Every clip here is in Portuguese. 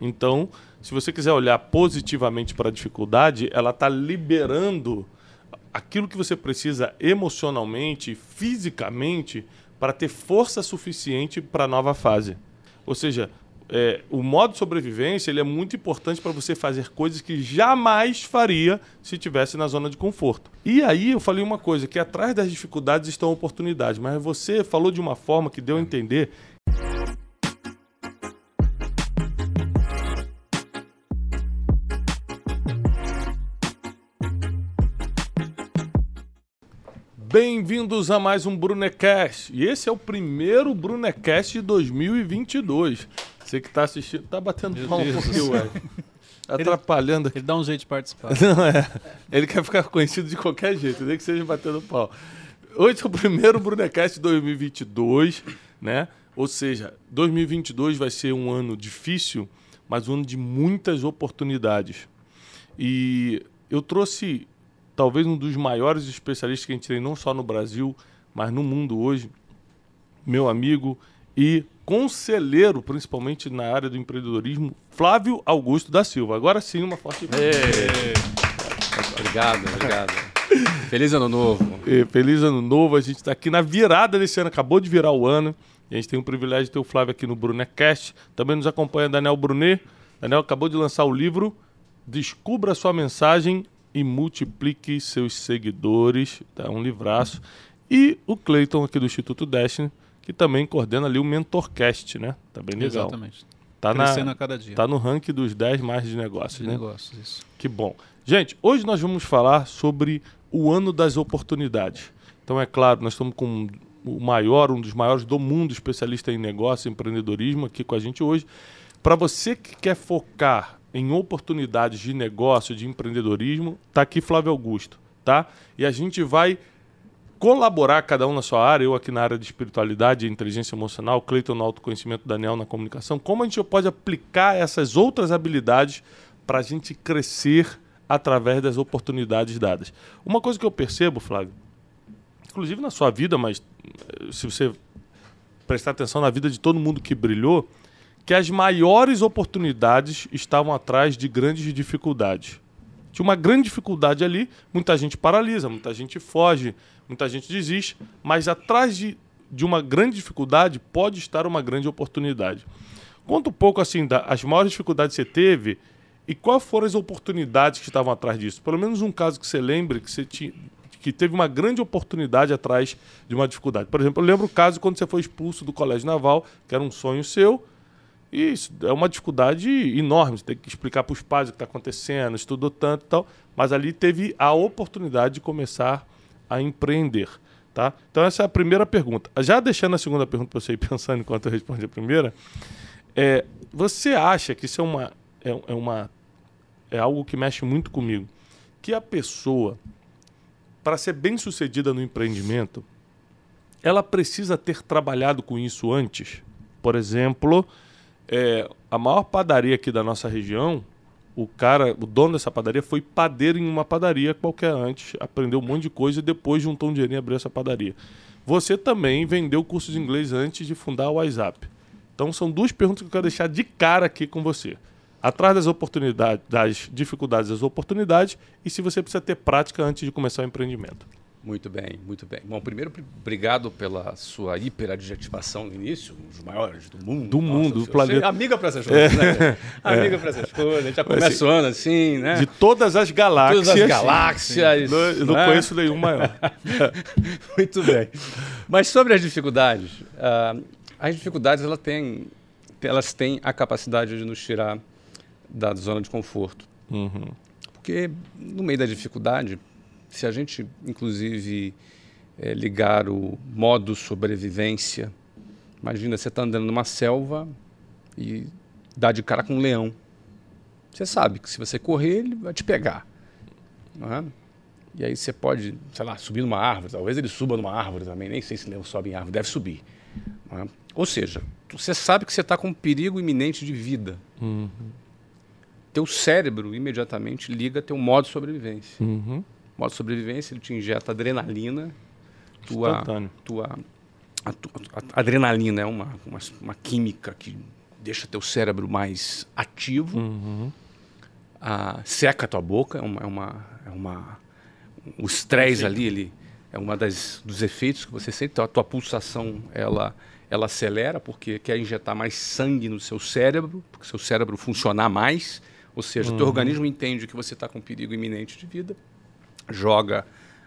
Então, se você quiser olhar positivamente para a dificuldade, ela está liberando aquilo que você precisa emocionalmente, fisicamente, para ter força suficiente para a nova fase. Ou seja, é, o modo de sobrevivência ele é muito importante para você fazer coisas que jamais faria se estivesse na zona de conforto. E aí eu falei uma coisa, que atrás das dificuldades estão oportunidades, mas você falou de uma forma que deu a entender Bem-vindos a mais um Brunecast. E esse é o primeiro Brunecast de 2022. Você que está assistindo, tá batendo Meu palma um pouquinho, ué. Atrapalhando aqui. Ele dá um jeito de participar. Não é. Ele quer ficar conhecido de qualquer jeito, nem que seja batendo pau. Hoje é o primeiro Brunecast de 2022, né? Ou seja, 2022 vai ser um ano difícil, mas um ano de muitas oportunidades. E eu trouxe talvez um dos maiores especialistas que a gente tem não só no Brasil, mas no mundo hoje, meu amigo e conselheiro, principalmente na área do empreendedorismo, Flávio Augusto da Silva. Agora sim, uma forte Obrigado, obrigado. Feliz ano novo. E Feliz ano novo, a gente está aqui na virada desse ano, acabou de virar o ano. E a gente tem o privilégio de ter o Flávio aqui no Brunecast. Também nos acompanha Daniel Brunet. Daniel acabou de lançar o livro Descubra sua mensagem e multiplique seus seguidores. Tá um livraço. E o Cleiton aqui do Instituto Destiny, que também coordena ali o Mentorcast, né? Tá bem legal. Exatamente. Tá, Crescendo na, a cada dia. tá no ranking dos 10 mais de negócios, de né? negócios, isso. Que bom. Gente, hoje nós vamos falar sobre o ano das oportunidades. Então, é claro, nós estamos com o maior, um dos maiores do mundo, especialista em negócio e empreendedorismo, aqui com a gente hoje. Para você que quer focar em oportunidades de negócio, de empreendedorismo, tá aqui Flávio Augusto, tá? E a gente vai colaborar cada um na sua área, eu aqui na área de espiritualidade e inteligência emocional, Cleiton no autoconhecimento, Daniel na comunicação, como a gente pode aplicar essas outras habilidades para a gente crescer através das oportunidades dadas. Uma coisa que eu percebo, Flávio, inclusive na sua vida, mas eh, se você prestar atenção na vida de todo mundo que brilhou, que as maiores oportunidades estavam atrás de grandes dificuldades. Tinha uma grande dificuldade ali, muita gente paralisa, muita gente foge, muita gente desiste, mas atrás de, de uma grande dificuldade pode estar uma grande oportunidade. Conta um pouco assim das maiores dificuldades que você teve e quais foram as oportunidades que estavam atrás disso. Pelo menos um caso que você lembre que você tinha, que teve uma grande oportunidade atrás de uma dificuldade. Por exemplo, eu lembro o caso quando você foi expulso do colégio naval, que era um sonho seu, e isso é uma dificuldade enorme. Você tem que explicar para os pais o que está acontecendo, estudou tanto e tal. Mas ali teve a oportunidade de começar a empreender. Tá? Então, essa é a primeira pergunta. Já deixando a segunda pergunta para você ir pensando enquanto eu respondo a primeira, é, você acha que isso é uma, é, é uma é algo que mexe muito comigo? Que a pessoa, para ser bem sucedida no empreendimento, ela precisa ter trabalhado com isso antes? Por exemplo, é, a maior padaria aqui da nossa região, o cara, o dono dessa padaria foi padeiro em uma padaria qualquer antes, aprendeu um monte de coisa e depois juntou um dinheirinho e abriu essa padaria. Você também vendeu curso de inglês antes de fundar o WhatsApp. Então são duas perguntas que eu quero deixar de cara aqui com você. Atrás das oportunidades, das dificuldades, das oportunidades e se você precisa ter prática antes de começar o empreendimento. Muito bem, muito bem. Bom, primeiro, obrigado pela sua hiperadjetivação no início, um dos maiores do mundo. Do mundo, do planeta. é amiga para essas coisas, né? Amiga para essas coisas. A gente já começa o ano assim, né? De todas as galáxias. Todas as galáxias. Não, eu não né? conheço nenhum maior. Muito bem. Mas sobre as dificuldades, ah, as dificuldades elas têm, elas têm a capacidade de nos tirar da zona de conforto. Uhum. Porque no meio da dificuldade, se a gente inclusive eh, ligar o modo sobrevivência, imagina você está andando numa selva e dá de cara com um leão. Você sabe que se você correr, ele vai te pegar. é? E aí você pode, sei lá, subir numa árvore. Talvez ele suba numa árvore também. Nem sei se leão sobe em árvore. Deve subir. é? Ou seja, você sabe que você está com um perigo iminente de vida. Uhum. Teu cérebro imediatamente liga teu modo de sobrevivência. Uhum. Modo sobrevivência, ele te injeta adrenalina. Tua, Instantâneo. tua, a, a- a adrenalina é uma, uma, uma química que deixa teu cérebro mais ativo, uhum. ah, seca tua boca, é uma, é uma, é uma o estresse ali, ele é uma das dos efeitos que você sente, então, a tua pulsação ela ela acelera porque quer injetar mais sangue no seu cérebro, porque seu cérebro funcionar mais, ou seja, uhum. teu organismo entende que você está com perigo iminente de vida, joga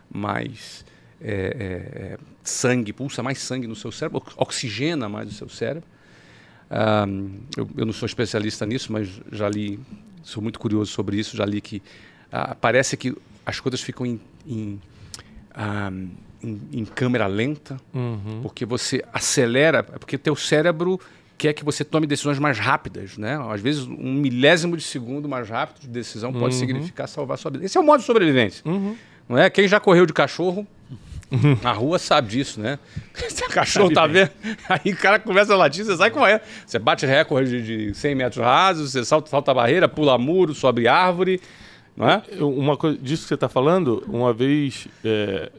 mais é, é, é, sangue, pulsa mais sangue no seu cérebro, oxigena mais o seu cérebro. Um, eu, eu, não sou especialista nisso, mas já li, sou muito curioso sobre isso, já li que uh, parece que as coisas ficam em, em, um, em, em câmera lenta, uhum. porque você acelera, porque teu cérebro quer que você tome decisões mais rápidas, né? Às vezes um milésimo de segundo mais rápido de decisão pode uhum. significar salvar sua vida. Esse é o modo de sobrevivência, uhum. não é? Quem já correu de cachorro na rua sabe disso, né? o cachorro sabe tá bem. vendo, aí o cara começa a latir, você sai correndo. Você bate recorde de 100 metros rasos, você salta, salta a barreira, pula muro, sobe árvore, não é? Uma coisa disso que você está falando, uma vez é,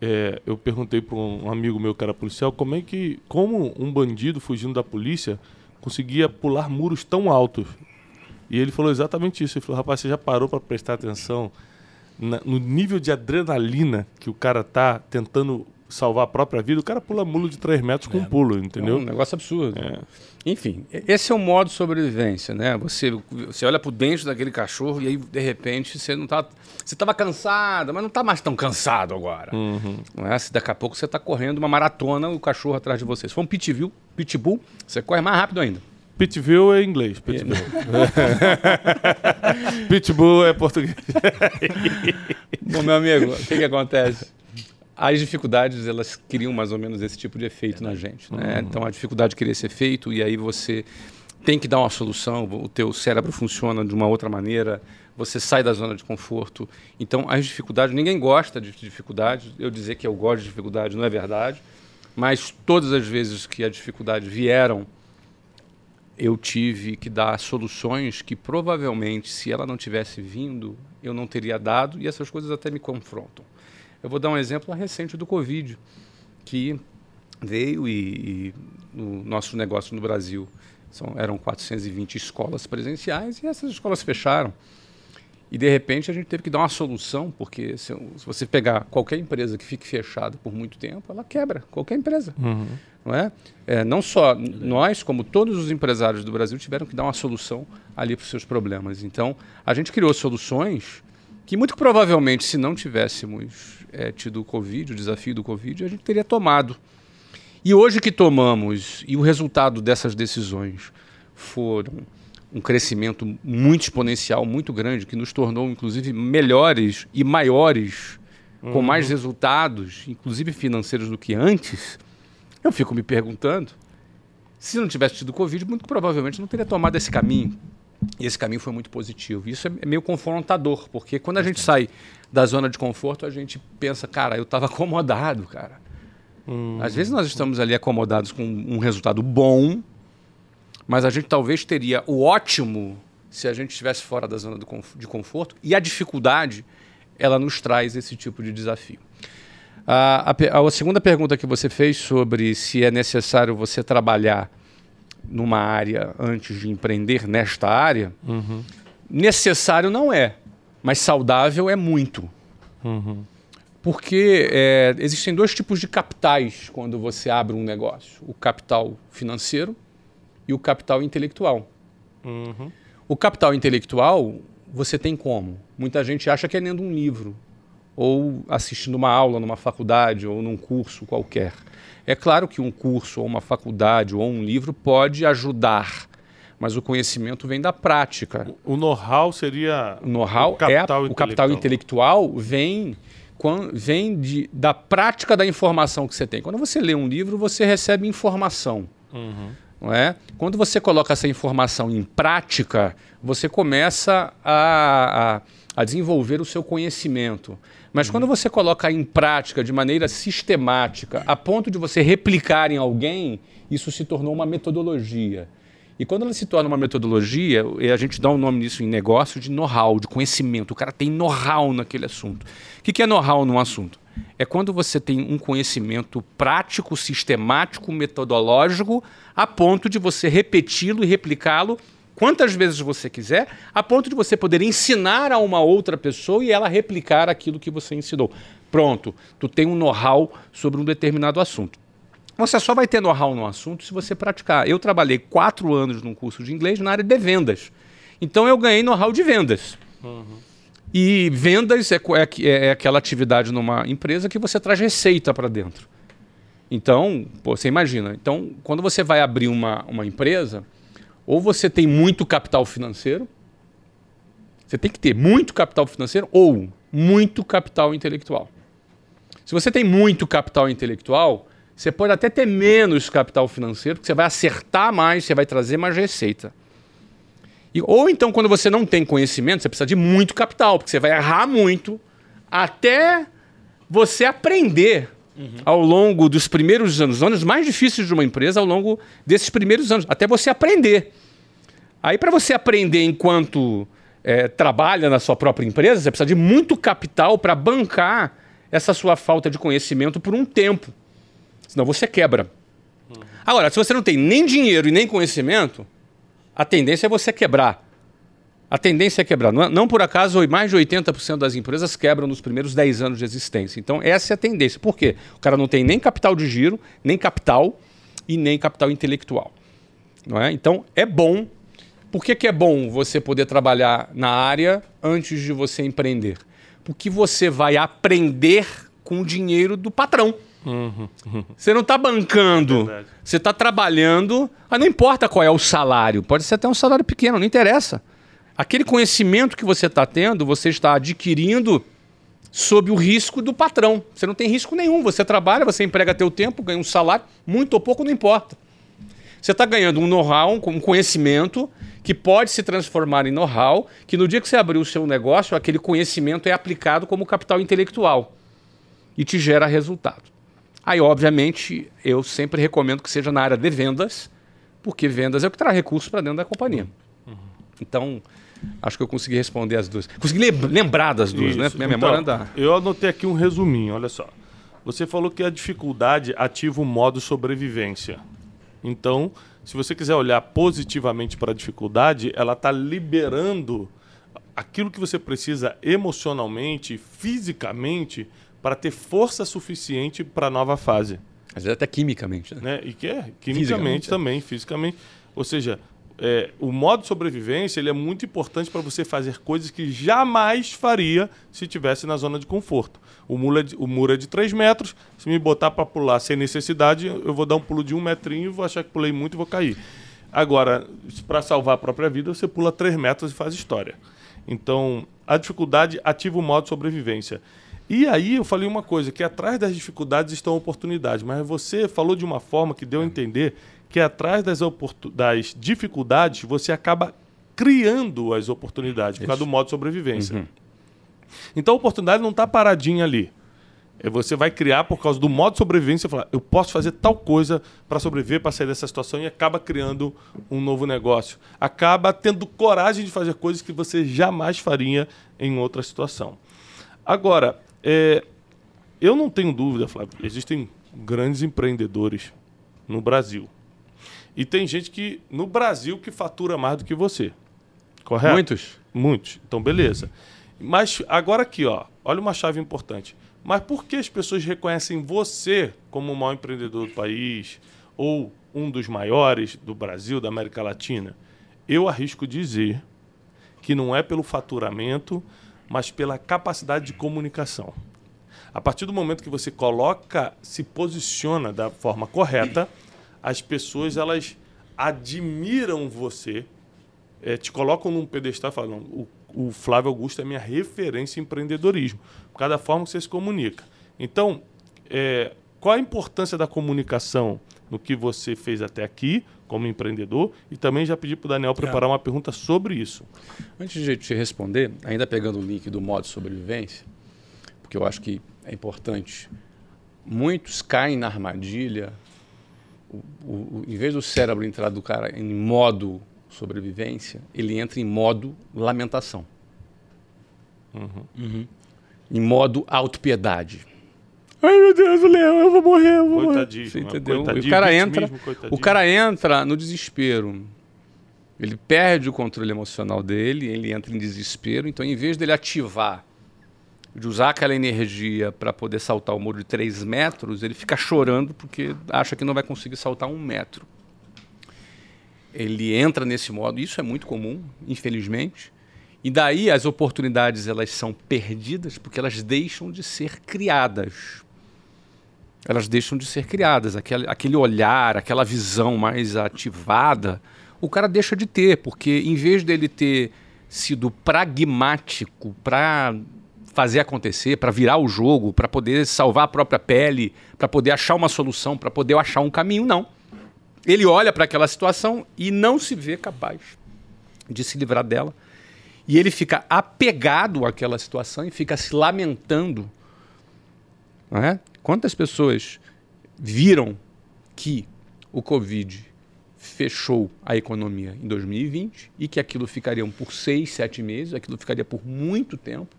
é, eu perguntei para um amigo meu que era policial como é que, como um bandido fugindo da polícia conseguia pular muros tão altos. E ele falou exatamente isso. Ele falou, rapaz, você já parou para prestar atenção na, no nível de adrenalina que o cara tá tentando salvar a própria vida, o cara pula mulo de 3 metros com é, um pulo, entendeu? É um negócio absurdo. É. Enfim, esse é o modo de sobrevivência, né? Você, você olha por dentro daquele cachorro e aí, de repente, você não tá. Você estava cansado, mas não está mais tão cansado agora. Uhum. Não é? Se daqui a pouco você está correndo uma maratona, o cachorro atrás de você. Se for um pitbull, pitbull, você corre mais rápido ainda. Pitbull é inglês. Pitbull, pitbull é português. Bom, meu amigo, o que, que acontece? As dificuldades, elas criam mais ou menos esse tipo de efeito na gente. Né? Uhum. Então, a dificuldade cria esse efeito e aí você tem que dar uma solução, o teu cérebro funciona de uma outra maneira, você sai da zona de conforto. Então, as dificuldades, ninguém gosta de dificuldades. Eu dizer que eu gosto de dificuldade não é verdade, mas todas as vezes que a dificuldade vieram eu tive que dar soluções que provavelmente, se ela não tivesse vindo, eu não teria dado, e essas coisas até me confrontam. Eu vou dar um exemplo recente do Covid, que veio e, e no nosso negócio no Brasil são, eram 420 escolas presenciais e essas escolas fecharam. E de repente a gente teve que dar uma solução, porque se, se você pegar qualquer empresa que fique fechada por muito tempo, ela quebra, qualquer empresa. Uhum. Não, é? é? não só nós, como todos os empresários do Brasil tiveram que dar uma solução ali para os seus problemas. Então, a gente criou soluções que muito provavelmente, se não tivéssemos é, tido o Covid, o desafio do Covid, a gente teria tomado. E hoje que tomamos, e o resultado dessas decisões foram um crescimento muito exponencial, muito grande, que nos tornou, inclusive, melhores e maiores, uhum. com mais resultados, inclusive financeiros, do que antes, eu fico me perguntando, se não tivesse tido Covid, muito provavelmente não teria tomado esse caminho. E esse caminho foi muito positivo. Isso é meio confrontador, porque quando a gente sai da zona de conforto, a gente pensa, cara, eu estava acomodado, cara. Hum. Às vezes nós estamos ali acomodados com um resultado bom, mas a gente talvez teria o ótimo se a gente estivesse fora da zona de conforto. E a dificuldade, ela nos traz esse tipo de desafio. A, a, a, segunda pergunta que você fez sobre se é necessário você trabalhar numa área antes de empreender nesta área, uhum. necessário não é, mas saudável é muito. Uhum. Porque é, existem dois tipos de capitais quando você abre um negócio: o capital financeiro e o capital intelectual. Uhum. O capital intelectual você tem como? Muita gente acha que é lendo um livro ou assistindo uma aula numa faculdade ou num curso qualquer. É claro que um curso ou uma faculdade ou um livro pode ajudar, mas o conhecimento vem da prática. O know-how seria o know-how o capital, é, o capital intelectual vem vem de, da prática da informação que você tem. Quando você lê um livro, você recebe informação. Uhum. Não é? Quando você coloca essa informação em prática, você começa a, a, a desenvolver o seu conhecimento. Mas quando você coloca em prática de maneira sistemática, a ponto de você replicar em alguém, isso se tornou uma metodologia. E quando ela se torna uma metodologia, a gente dá um nome nisso em negócio de know-how, de conhecimento. O cara tem know-how naquele assunto. O que é know-how num assunto? É quando você tem um conhecimento prático, sistemático, metodológico, a ponto de você repeti-lo e replicá-lo quantas vezes você quiser, a ponto de você poder ensinar a uma outra pessoa e ela replicar aquilo que você ensinou. Pronto, tu tem um know-how sobre um determinado assunto. Você só vai ter know-how no assunto se você praticar. Eu trabalhei quatro anos num curso de inglês na área de vendas. Então eu ganhei know-how de vendas. Uhum. E vendas é, é, é, aquela atividade numa empresa que você traz receita para dentro. Então, pô, você imagina. Então, quando você vai abrir uma, uma empresa, ou você tem muito capital financeiro, você tem que ter muito capital financeiro ou muito capital intelectual. Se você tem muito capital intelectual, você pode até ter menos capital financeiro, porque você vai acertar mais, você vai trazer mais receita. E, ou então, quando você não tem conhecimento, você precisa de muito capital, porque você vai errar muito até você aprender uhum. ao longo dos primeiros anos, os anos mais difíceis de uma empresa, ao longo desses primeiros anos, até você aprender. Aí, para você aprender enquanto é, trabalha na sua própria empresa, você precisa de muito capital para bancar essa sua falta de conhecimento por um tempo. Senão você quebra. Uhum. Agora, se você não tem nem dinheiro e nem conhecimento, a tendência é você quebrar. A tendência é quebrar. Não, não por acaso, mais de 80% das empresas quebram nos primeiros 10 anos de existência. Então, essa é a tendência. Por quê? O cara não tem nem capital de giro, nem capital e nem capital intelectual. Não é? Então, é bom. Por que, que é bom você poder trabalhar na área antes de você empreender? Porque você vai aprender com o dinheiro do patrão. Uhum, Você não está bancando, é você está trabalhando. Ah, não importa qual é o salário, pode ser até um salário pequeno, não interessa. Aquele conhecimento que você está tendo, você está adquirindo sob o risco do patrão. Você não tem risco nenhum. Você trabalha, você emprega teu tempo, ganha um salário, muito ou pouco, não importa. Você está ganhando um know-how, um conhecimento que pode se transformar em know-how, que no dia que você abrir o seu negócio, aquele conhecimento é aplicado como capital intelectual e te gera resultado. Aí, obviamente, eu sempre recomendo que seja na área de vendas, porque vendas é o que traz recursos para dentro da companhia. Uhum. Então, acho que eu consegui responder as duas. Consegui lembrar das duas, né? Isso. né? Minha então, memória anda. Eu anotei aqui um resuminho, olha só. Você falou que a dificuldade ativa o modo sobrevivência. Então, se você quiser olhar positivamente para a dificuldade, ela está liberando aquilo que você precisa emocionalmente, fisicamente, para ter força suficiente para a nova fase. Às vezes até quimicamente. Né? né? E que é, quimicamente também, fisicamente. Ou seja, é, o modo de sobrevivência ele é muito importante para você fazer coisas que jamais faria se tivesse na zona de conforto. O muro é de, o muro é de 3 metros, se me botar para pular sem necessidade, eu vou dar um pulo de um metrinho, vou achar que pulei muito e vou cair. Agora, para salvar a própria vida, você pula 3 metros e faz história. Então, a dificuldade ativa o modo de sobrevivência. E aí eu falei uma coisa, que atrás das dificuldades estão oportunidades, mas você falou de uma forma que deu a entender que atrás das, das dificuldades você acaba criando as oportunidades, por causa do modo de sobrevivência. Uhum. Então a oportunidade não está paradinha ali. É, você vai criar por causa do modo de sobrevivência, falar, eu posso fazer tal coisa para sobreviver, para sair dessa situação e acaba criando um novo negócio. Acaba tendo coragem de fazer coisas que você jamais faria em outra situação. Agora, é, eu não tenho dúvida, Flávio, existem grandes empreendedores no Brasil. E tem gente que no Brasil que fatura mais do que você. Correto? Muitos. Muitos. Então, beleza. Mas agora aqui, ó, olha uma chave importante. Mas por que as pessoas reconhecem você como o maior empreendedor do país ou um dos maiores do Brasil, da América Latina? Eu arrisco dizer que não é pelo faturamento, mas pela capacidade de comunicação. A partir do momento que você coloca, se posiciona da forma correta, as pessoas elas admiram você, é, te colocam num pedestal falam: o, o Flávio Augusto é minha referência em empreendedorismo, por causa da forma que você se comunica. Então, é, qual a importância da comunicação no que você fez até aqui como empreendedor e também já pedi para o Daniel preparar uma pergunta sobre isso. Antes de te responder, ainda pegando o link do modo sobrevivência, porque eu acho que é importante, muitos caem na armadilha o, o, em vez do cérebro entrar do cara em modo sobrevivência, ele entra em modo lamentação. Uhum. Em modo autopiedade. Ai meu Deus, o leão, eu vou morrer, eu vou morrer. Você entendeu? o cara entra, o cara entra no desespero. Ele perde o controle emocional dele, ele entra em desespero. Então, em vez dele ativar, de usar aquela energia para poder saltar o muro de 3 metros, ele fica chorando porque acha que não vai conseguir saltar um metro. Ele entra nesse modo, isso é muito comum, infelizmente. E daí as oportunidades elas são perdidas porque elas deixam de ser criadas. Elas deixam de ser criadas. Aquele, aquele olhar, aquela visão mais ativada, o cara deixa de ter, porque em vez dele ter sido pragmático para fazer acontecer, para virar o jogo, para poder salvar a própria pele, para poder achar uma solução, para poder achar um caminho, não. Ele olha para aquela situação e não se vê capaz de se livrar dela. E ele fica apegado àquela situação e fica se lamentando. É? Quantas pessoas viram que o Covid fechou a economia em 2020 e que aquilo ficaria por seis, sete meses, aquilo ficaria por muito tempo.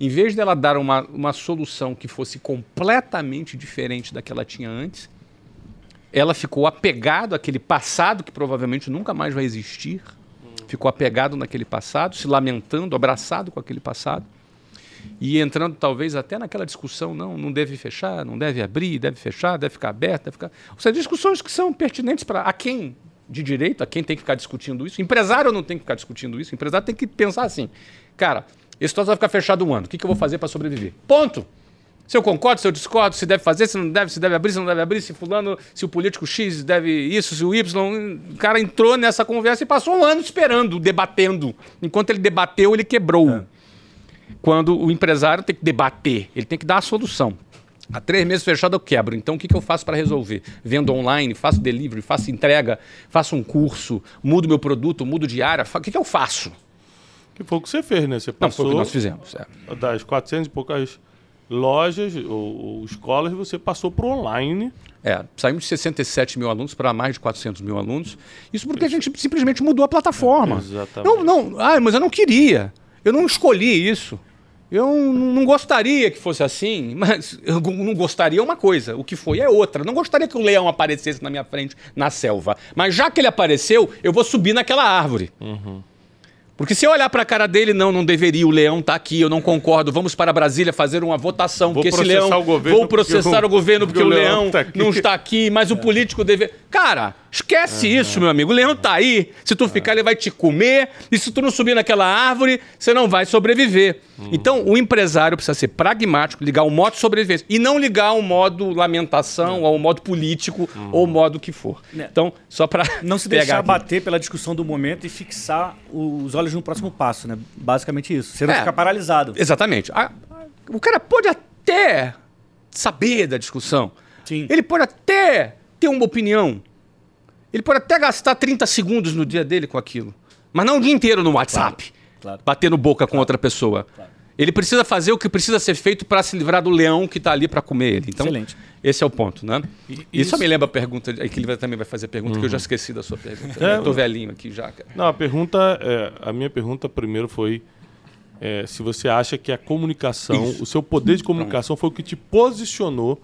Em vez dela dar uma, uma solução que fosse completamente diferente da que ela tinha antes, ela ficou apegado àquele passado que provavelmente nunca mais vai existir, ficou apegado naquele passado, se lamentando, abraçado com aquele passado e entrando talvez até naquela discussão, não, não deve fechar, não deve abrir, deve fechar, deve ficar aberto, deve ficar. Ou seja, discussões que são pertinentes para a quem de direito, a quem tem que ficar discutindo isso. Empresário não tem que ficar discutindo isso. Empresário tem que pensar assim, cara, esse troço vai ficar fechado um ano. O que, que eu vou fazer para sobreviver? Ponto. Se eu concordo, se eu discordo, se deve fazer, se não deve, se deve abrir, se não deve abrir, se fulano, se o político X deve isso, se o Y. O cara entrou nessa conversa e passou um ano esperando, debatendo. Enquanto ele debateu, ele quebrou. É. Quando o empresário tem que debater, ele tem que dar a solução. Há três meses fechado eu quebro. Então o que, que eu faço para resolver? Vendo online, faço delivery, faço entrega, faço um curso, mudo meu produto, mudo de área. O que, que eu faço? Que foi o que você fez, né? Você passou Não, foi o que nós fizemos. É. Das 400 e poucas lojas ou, ou escolas, você passou para o online. É, saímos de 67 mil alunos para mais de 400 mil alunos. Isso porque Isso. a gente simplesmente mudou a plataforma. É, exatamente. Não, não, ah, mas eu não queria. Eu não escolhi isso. Eu não gostaria que fosse assim, mas eu não gostaria uma coisa, o que foi é outra. Não gostaria que o leão aparecesse na minha frente na selva. Mas já que ele apareceu, eu vou subir naquela árvore. Uhum. Porque se eu olhar para a cara dele, não, não deveria, o leão está aqui, eu não concordo, vamos para Brasília fazer uma votação, vou porque esse leão. O vou processar o governo porque, porque o leão, tá não está aqui, mas é. o político deve. Cara, esquece uhum. isso, meu amigo. O leão está aí. Se tu ficar, ele vai te comer. E se tu não subir naquela árvore, você não vai sobreviver. Uhum. Então, o empresário precisa ser pragmático, ligar o modo sobrevivência. E não ligar o modo lamentação, uhum. ou o modo político, ou o modo que for. Né. Então, só para. Não se deixar aqui. bater pela discussão do momento e fixar os olhos no próximo passo, né? Basicamente isso. Você não é, ficar paralisado. Exatamente. A, o cara pode até saber da discussão. Sim. Ele pode até ter uma opinião. Ele pode até gastar 30 segundos no dia dele com aquilo. Mas não o dia inteiro no WhatsApp. Claro, claro. Batendo boca claro, com outra pessoa. Ele precisa fazer o que precisa ser feito para se livrar do leão que está ali para comer ele. Então, Excelente. esse é o ponto, né? E, isso, isso me lembra a pergunta, que ele também vai fazer a pergunta, uhum. que eu já uhum. esqueci da sua pergunta. É, Estou velhinho aqui já. Cara. Não, a pergunta, é, a minha pergunta primeiro foi é, se você acha que a comunicação, isso. o seu poder de comunicação foi o que te posicionou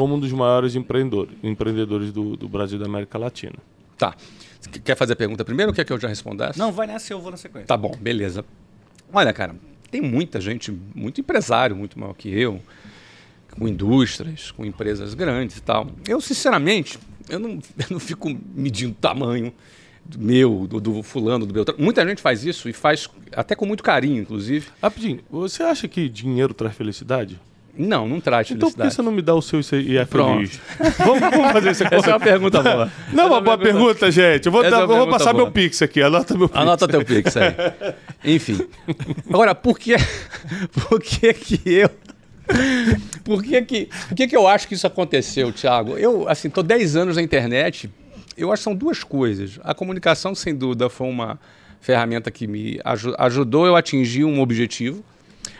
como um dos maiores empreendedores, empreendedores do, do Brasil e da América Latina. Tá. Quer fazer a pergunta primeiro ou quer que eu já respondesse? Não, vai nessa, eu vou na sequência. Tá bom, beleza. Olha, cara, tem muita gente, muito empresário, muito maior que eu, com indústrias, com empresas grandes e tal. Eu, sinceramente, eu não, eu não fico medindo tamanho do meu, do, do fulano, do Beltrano. Muita gente faz isso e faz até com muito carinho, inclusive. Rapidinho, você acha que dinheiro traz felicidade? Não, não traz então, felicidade. Então por que você não me dá o seu e é feliz? vamos, vamos, fazer isso aqui. Essa é uma pergunta boa. Não, uma boa pergunta, pergunta, gente. Eu vou, dar, é vou passar boa. meu Pix aqui. Anota meu Pix. Anota teu Pix aí. Enfim. Agora, por que, por que que eu... Por que que, por que que eu acho que isso aconteceu, Thiago? Eu, assim, estou 10 anos na internet. Eu acho que são duas coisas. A comunicação, sem dúvida, foi uma ferramenta que me ajudou eu a atingir um objetivo.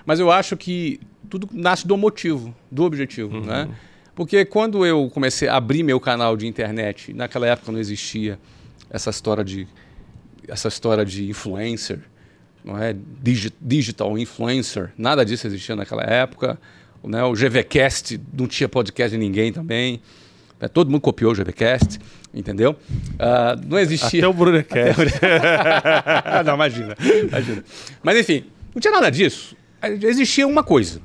Mas eu acho que tudo nasce do motivo, do objetivo, uhum. né? Porque quando eu comecei a abrir meu canal de internet, naquela época não existia essa história de essa história de influencer, não é digital influencer, nada disso existia naquela época. Né? O GVcast não tinha podcast de ninguém também. É, todo mundo copiou o GVcast, entendeu? Uh, não existia. Até o Brunecast. não, imagina, imagina. Mas enfim, não tinha nada disso. Existia uma coisa.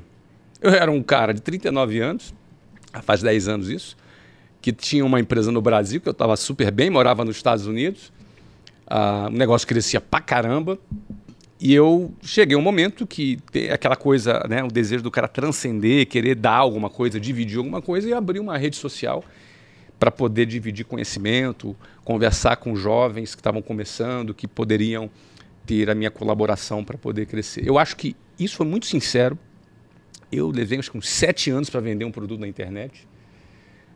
Eu era um cara de 39 anos, faz 10 anos isso, que tinha uma empresa no Brasil, que eu estava super bem, morava nos Estados Unidos. Uh, o negócio crescia pra caramba. E eu cheguei um momento que tem aquela coisa, né, o desejo do cara transcender, querer dar alguma coisa, dividir alguma coisa, e abrir uma rede social para poder dividir conhecimento, conversar com jovens que estavam começando, que poderiam ter a minha colaboração para poder crescer. Eu acho que isso foi muito sincero. Eu levei acho que uns sete anos para vender um produto na internet.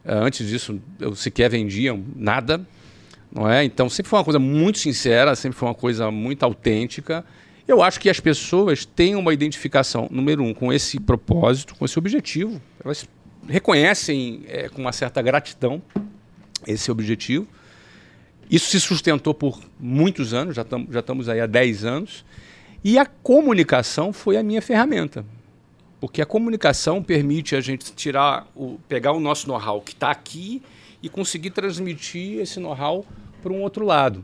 Uh, antes disso, eu sequer vendia nada, não é? Então sempre foi uma coisa muito sincera, sempre foi uma coisa muito autêntica. Eu acho que as pessoas têm uma identificação, número um, com esse propósito, com esse objetivo. Elas reconhecem é, com uma certa gratidão esse objetivo. Isso se sustentou por muitos anos, já, tam, já estamos aí há 10 anos. E a comunicação foi a minha ferramenta. Porque a comunicação permite a gente tirar, o, pegar o nosso know-how que está aqui e conseguir transmitir esse know-how para um outro lado.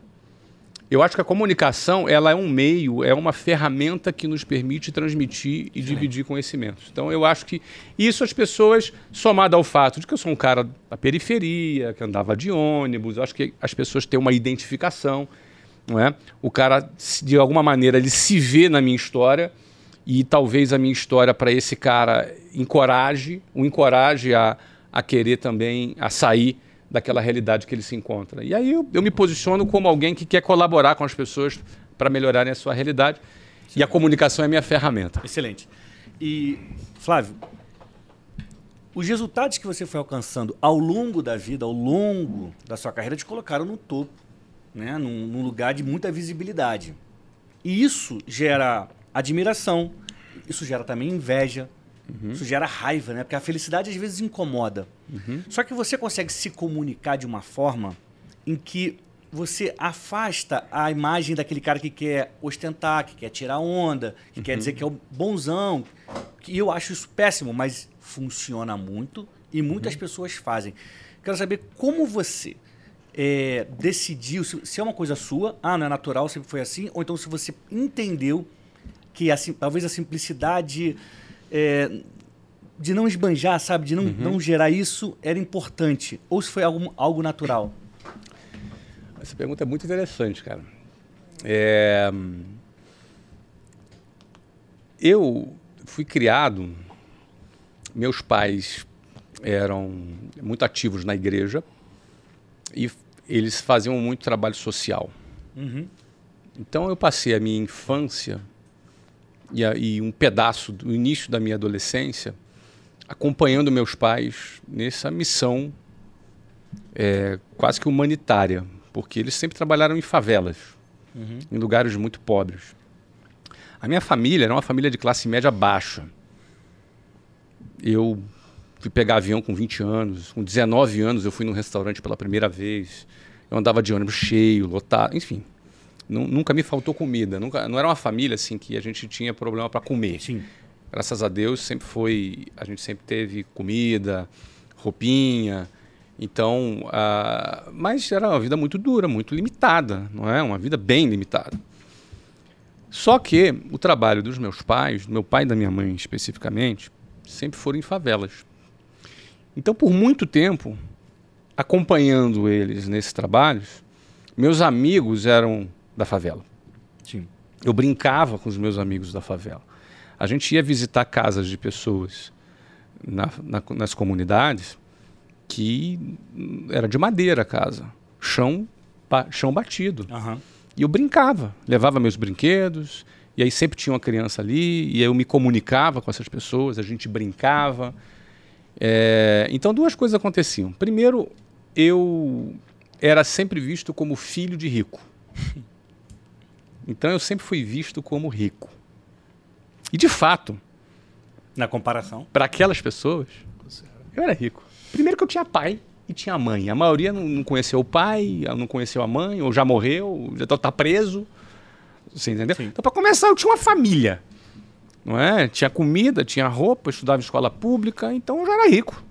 Eu acho que a comunicação ela é um meio, é uma ferramenta que nos permite transmitir e Sim. dividir conhecimentos. Então eu acho que isso as pessoas, somado ao fato de que eu sou um cara da periferia, que andava de ônibus, eu acho que as pessoas têm uma identificação, não é? O cara de alguma maneira ele se vê na minha história e talvez a minha história para esse cara encoraje, o encoraje a, a querer também a sair daquela realidade que ele se encontra. E aí eu, eu me posiciono como alguém que quer colaborar com as pessoas para melhorarem a sua realidade. E a comunicação é minha ferramenta. Excelente. E, Flávio, os resultados que você foi alcançando ao longo da vida, ao longo da sua carreira, te colocaram no topo, né? num, num lugar de muita visibilidade. E isso gera admiração, isso gera também inveja, Uhum. Isso gera raiva, né? Porque a felicidade às vezes incomoda. Uhum. Só que você consegue se comunicar de uma forma em que você afasta a imagem daquele cara que quer ostentar, que quer tirar onda, que uhum. quer dizer que é o bonzão. Que eu acho isso péssimo, mas funciona muito e muitas uhum. pessoas fazem. Quero saber como você é, decidiu, se, se, é uma coisa sua, ah, não é natural, sempre foi assim, ou então se você entendeu que assim, talvez a simplicidade é, de não esbanjar, sabe? De não, uhum. não gerar isso era importante? Ou se foi algo, algo natural? Essa pergunta é muito interessante, cara. É... Eu fui criado, meus pais eram muito ativos na igreja e eles faziam muito trabalho social. Uhum. Então eu passei a minha infância e, a, e um pedaço do início da minha adolescência acompanhando meus pais nessa missão é, quase que humanitária, porque eles sempre trabalharam em favelas, uhum. em lugares muito pobres. A minha família era uma família de classe média baixa. Eu fui pegar avião com 20 anos, com 19 anos eu fui num restaurante pela primeira vez. Eu andava de ônibus cheio, lotado, enfim nunca me faltou comida. Nunca, não era uma família assim que a gente tinha problema para comer. Sim. Graças a Deus sempre foi, a gente sempre teve comida, roupinha. Então, uh, mas era uma vida muito dura, muito limitada, não é? Uma vida bem limitada. Só que o trabalho dos meus pais, do meu pai e da minha mãe especificamente, sempre foram em favelas. Então, por muito tempo, acompanhando eles nesses trabalhos, meus amigos eram da favela. Sim. Eu brincava com os meus amigos da favela. A gente ia visitar casas de pessoas na, na, nas comunidades que era de madeira a casa, chão, ba, chão batido. Uhum. E eu brincava, levava meus brinquedos, e aí sempre tinha uma criança ali, e eu me comunicava com essas pessoas, a gente brincava. É, então duas coisas aconteciam. Primeiro, eu era sempre visto como filho de rico. Então eu sempre fui visto como rico. E de fato, na comparação, para aquelas pessoas, Eu era rico. Primeiro que eu tinha pai e tinha mãe. A maioria não, conheceu o pai, não conheceu a mãe, ou já morreu, já está preso. Você entendeu? Sim. Então, para começar, eu tinha uma família. Não é? Tinha comida, tinha roupa, estudava em escola pública, então eu já era rico.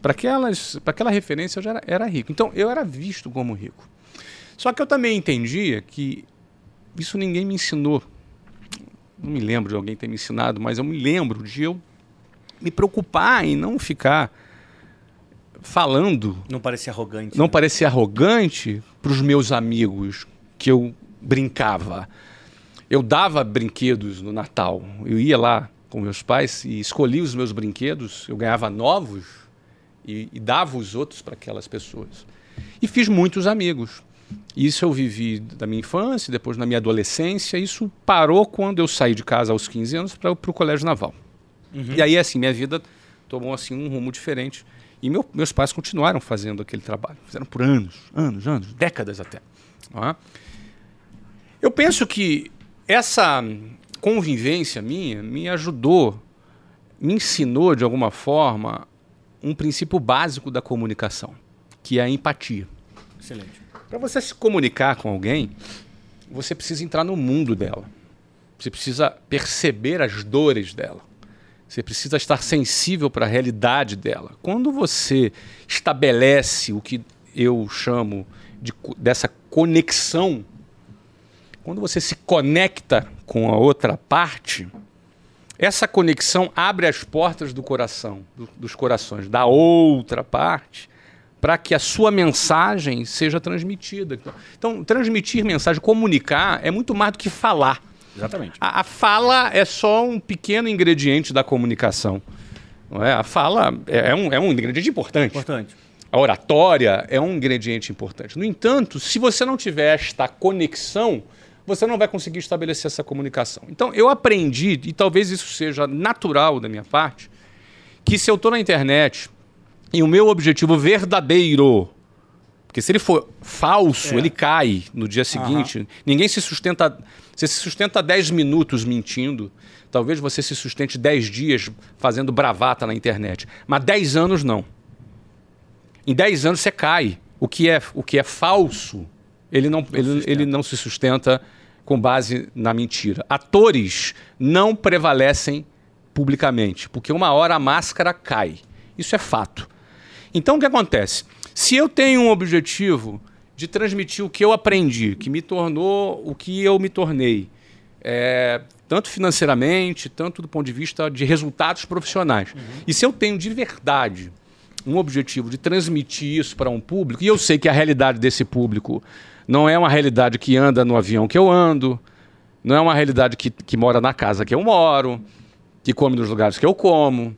Para aquela referência eu já era, era rico. Então eu era visto como rico. Só que eu também entendia que isso ninguém me ensinou. Não me lembro de alguém ter me ensinado, mas eu me lembro de eu me preocupar em não ficar falando. Não parecer arrogante. Não né? parecer arrogante para os meus amigos que eu brincava. Eu dava brinquedos no Natal. Eu ia lá com meus pais e escolhia os meus brinquedos. Eu ganhava novos e, e dava os outros para aquelas pessoas. E fiz muitos amigos. Isso eu vivi da minha infância, depois na minha adolescência. Isso parou quando eu saí de casa aos 15 anos para o colégio naval. Uhum. E aí, assim, minha vida tomou assim um rumo diferente. E meu, meus pais continuaram fazendo aquele trabalho. Fizeram por anos, anos, anos, décadas até. É? Eu penso que essa convivência minha me ajudou, me ensinou de alguma forma um princípio básico da comunicação, que é a empatia. Excelente. Para você se comunicar com alguém, você precisa entrar no mundo dela. Você precisa perceber as dores dela. Você precisa estar sensível para a realidade dela. Quando você estabelece o que eu chamo de, dessa conexão, quando você se conecta com a outra parte, essa conexão abre as portas do coração, do, dos corações da outra parte, para que a sua mensagem seja transmitida. Então, transmitir mensagem, comunicar, é muito mais do que falar. Exatamente. A, a fala é só um pequeno ingrediente da comunicação. Não é? A fala é, é um, é um ingrediente importante. Importante. A oratória é um ingrediente importante. No entanto, se você não tiver esta conexão, você não vai conseguir estabelecer essa comunicação. Então, eu aprendi, e talvez isso seja natural da minha parte, que se eu estou na internet e o meu objetivo verdadeiro, porque se ele for falso, é. ele cai no dia seguinte, uhum. ninguém se sustenta. Você se sustenta 10 minutos mentindo, talvez você se sustente 10 dias fazendo bravata na internet, mas 10 anos não. Em 10 anos você cai. O que é, o que é falso, ele não, ele, ele não se sustenta com base na mentira. Atores não prevalecem publicamente, porque uma hora a máscara cai. Isso é fato. Então o que acontece? Se eu tenho um objetivo de transmitir o que eu aprendi, que me tornou o que eu me tornei, é, tanto financeiramente, tanto do ponto de vista de resultados profissionais. Uhum. E se eu tenho de verdade um objetivo de transmitir isso para um público, e eu sei que a realidade desse público não é uma realidade que anda no avião que eu ando, não é uma realidade que, que mora na casa que eu moro, que come nos lugares que eu como,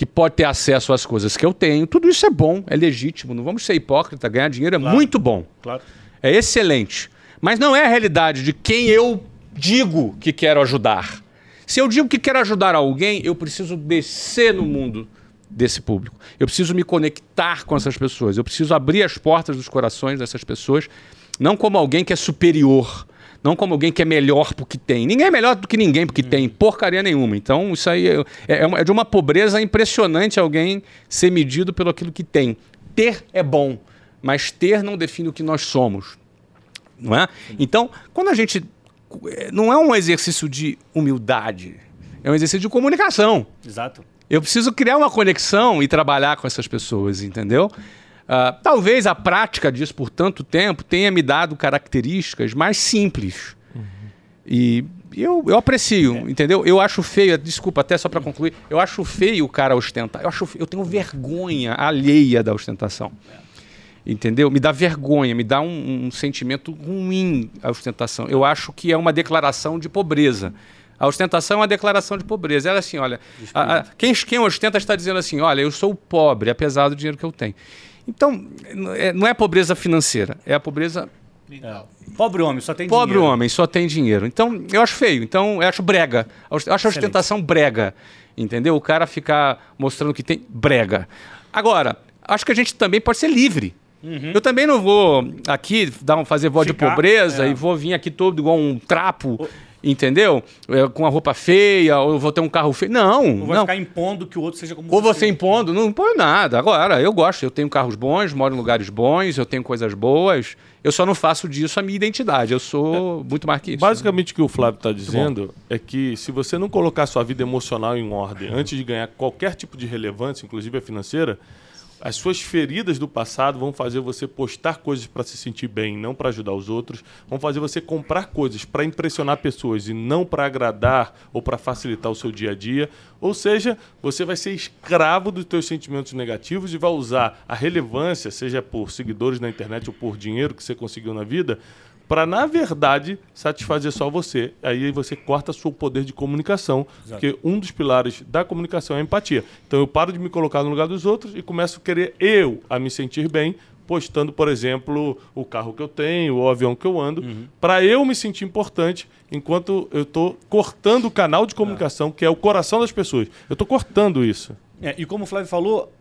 que pode ter acesso às coisas que eu tenho. Tudo isso é bom, é legítimo. Não vamos ser hipócrita. Ganhar dinheiro é claro. muito bom. Claro. É excelente. Mas não é a realidade de quem eu digo que quero ajudar. Se eu digo que quero ajudar alguém, eu preciso descer no mundo desse público. Eu preciso me conectar com essas pessoas. Eu preciso abrir as portas dos corações dessas pessoas não como alguém que é superior. Não como alguém que é melhor porque tem. Ninguém é melhor do que ninguém porque tem. Porcaria nenhuma. Então, isso aí é, é, é de uma pobreza impressionante alguém ser medido pelo aquilo que tem. Ter é bom, mas ter não define o que nós somos. Não é? Então, quando a gente. Não é um exercício de humildade, é um exercício de comunicação. Exato. Eu preciso criar uma conexão e trabalhar com essas pessoas, entendeu? Uh, talvez a prática disso por tanto tempo tenha me dado características mais simples. Uhum. E eu, eu aprecio, é. entendeu? Eu acho feio, desculpa, até só para concluir, eu acho feio o cara ostentar. Eu, acho, eu tenho vergonha alheia da ostentação. Entendeu? Me dá vergonha, me dá um, um sentimento ruim a ostentação. Eu acho que é uma declaração de pobreza. A ostentação é uma declaração de pobreza. Ela é assim, olha, a, a, quem, quem ostenta está dizendo assim, olha, eu sou pobre, apesar do dinheiro que eu tenho. Então, é, não é pobreza financeira, é a pobreza. É. Pobre homem, só tem Pobre dinheiro. Pobre homem, só tem dinheiro. Então, eu acho feio. Então, eu acho brega. Eu acho a ostentação brega. Entendeu? O cara ficar mostrando que tem brega. Agora, acho que a gente também pode ser livre. Uhum. Eu também não vou aqui dar um, fazer voz de pobreza é. e vou vir aqui todo igual um trapo. Entendeu? É, com a roupa feia, ou eu vou ter um carro feio. Não, Ou vai não. ficar impondo que o outro seja como Ou você impondo, não impõe nada. Agora, eu gosto, eu tenho carros bons, moro em lugares bons, eu tenho coisas boas. Eu só não faço disso a minha identidade. Eu sou muito mais que isso. Basicamente o que o Flávio está dizendo é que se você não colocar sua vida emocional em ordem antes de ganhar qualquer tipo de relevância, inclusive a financeira, as suas feridas do passado vão fazer você postar coisas para se sentir bem, não para ajudar os outros. Vão fazer você comprar coisas para impressionar pessoas e não para agradar ou para facilitar o seu dia a dia. Ou seja, você vai ser escravo dos seus sentimentos negativos e vai usar a relevância, seja por seguidores na internet ou por dinheiro que você conseguiu na vida, para, na verdade, satisfazer só você. Aí você corta seu poder de comunicação, porque um dos pilares da comunicação é a empatia. Então eu paro de me colocar no lugar dos outros e começo a querer eu a me sentir bem, postando, por exemplo, o carro que eu tenho, o avião que eu ando, para eu me sentir importante, enquanto eu estou cortando o canal de comunicação, que é o coração das pessoas. Eu estou cortando isso. É, e como o Flávio falou,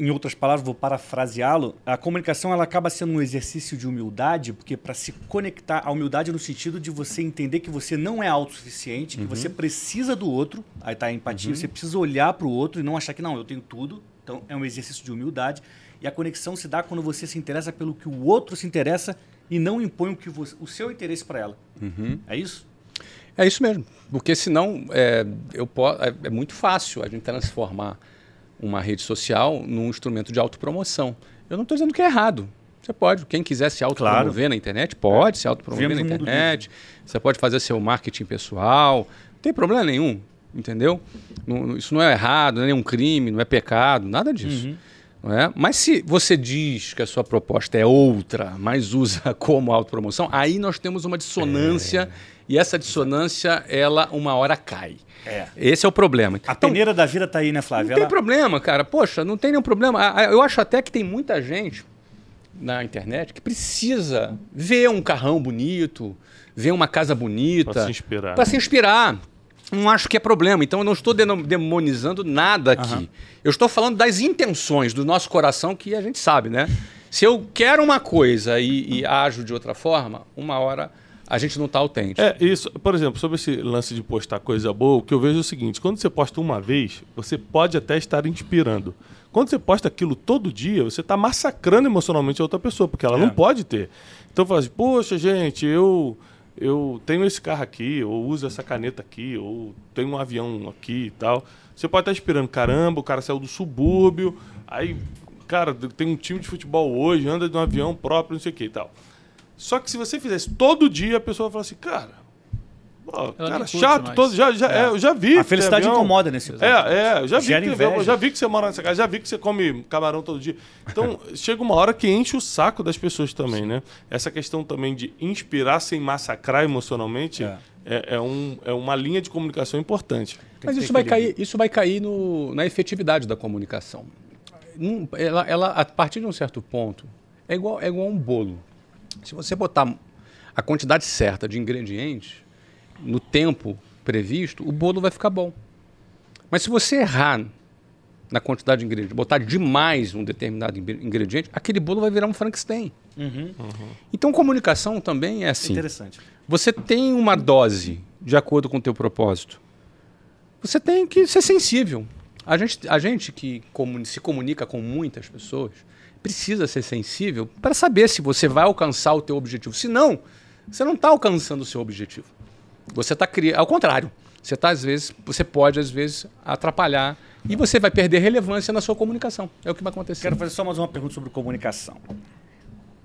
em outras palavras, vou parafraseá-lo, a comunicação ela acaba sendo um exercício de humildade, porque para se conectar, a humildade no sentido de você entender que você não é autossuficiente, que você precisa do outro, aí tá a empatia, você precisa olhar para o outro e não achar que não, eu tenho tudo. Então é um exercício de humildade. E a conexão se dá quando você se interessa pelo que o outro se interessa e não impõe o, que você- o seu interesse para ela. É isso? É isso mesmo. Porque senão é, eu po- é, é muito fácil a gente transformar uma rede social num instrumento de autopromoção. Eu não estou dizendo que é errado. Você pode, quem quiser se autopromover na internet, pode se autopromover Vivemos na internet. Você pode fazer seu marketing pessoal. Não tem problema nenhum, entendeu? Não- isso não é errado, não é nenhum crime, não é pecado, nada disso. Não é? Mas se você diz que a sua proposta é outra, mas usa como autopromoção, aí nós temos uma dissonância e essa dissonância, ela uma hora cai. É. Esse é o problema. A Então, peneira da vida tá aí, né, Flávio? não tem Ela- problema, cara. Poxa, não tem nenhum problema. Eu acho até que tem muita gente na internet que precisa ver um carrão bonito, ver uma casa bonita. Pra se inspirar. Pra se inspirar. Não acho que é problema. Então eu não estou demonizando nada aqui. Aham. Eu estou falando das intenções do nosso coração que a gente sabe, né? Se eu quero uma coisa e, e ajo de outra forma, uma hora a gente não está autêntico. É, isso. Por exemplo, sobre esse lance de postar coisa boa, o que eu vejo é o seguinte: quando você posta uma vez, você pode até estar inspirando. Quando você posta aquilo todo dia, você está massacrando emocionalmente a outra pessoa, porque ela É. não pode ter. Então fala assim, poxa, gente, eu, eu tenho esse carro aqui, ou uso essa caneta aqui, ou tenho um avião aqui e tal. Você pode estar inspirando, caramba, o cara saiu do subúrbio, aí, cara, tem um time de futebol hoje, anda de um avião próprio, não sei o que e tal. Só que se você fizesse todo dia, a pessoa vai falar assim, cara, pô, cara, chato, mais. todo, já, já, é, eu já vi. A felicidade avião. incomoda nesse ponto. É, é, eu já vi, que, eu já vi que você mora nessa casa, já vi que você come camarão todo dia. Então, chega uma hora que enche o saco das pessoas também, né? Essa questão também de inspirar sem massacrar emocionalmente É. é, é um, é uma linha de comunicação importante. Mas isso vai, cair, isso vai cair no- na efetividade da comunicação. Ela, ela, a partir de um certo ponto, é igual, é igual um bolo. Se você botar a quantidade certa de ingredientes no tempo previsto, o bolo vai ficar bom. Mas se você errar na quantidade de ingredientes, botar demais um determinado ingre- ingrediente, aquele bolo vai virar um Frankenstein. Uhum. Então, comunicação também é assim. Interessante. Você tem uma dose de acordo com o teu propósito. Você tem que ser sensível. A gente, a gente que comuni- se comunica com muitas pessoas precisa ser sensível para saber se você vai alcançar o teu objetivo. Se não, você não está alcançando o seu objetivo. Você está criando... Ao contrário. Você tá, às vezes, você pode, às vezes, atrapalhar e você vai perder relevância na sua comunicação. É o que vai acontecer. Quero fazer só mais uma pergunta sobre comunicação.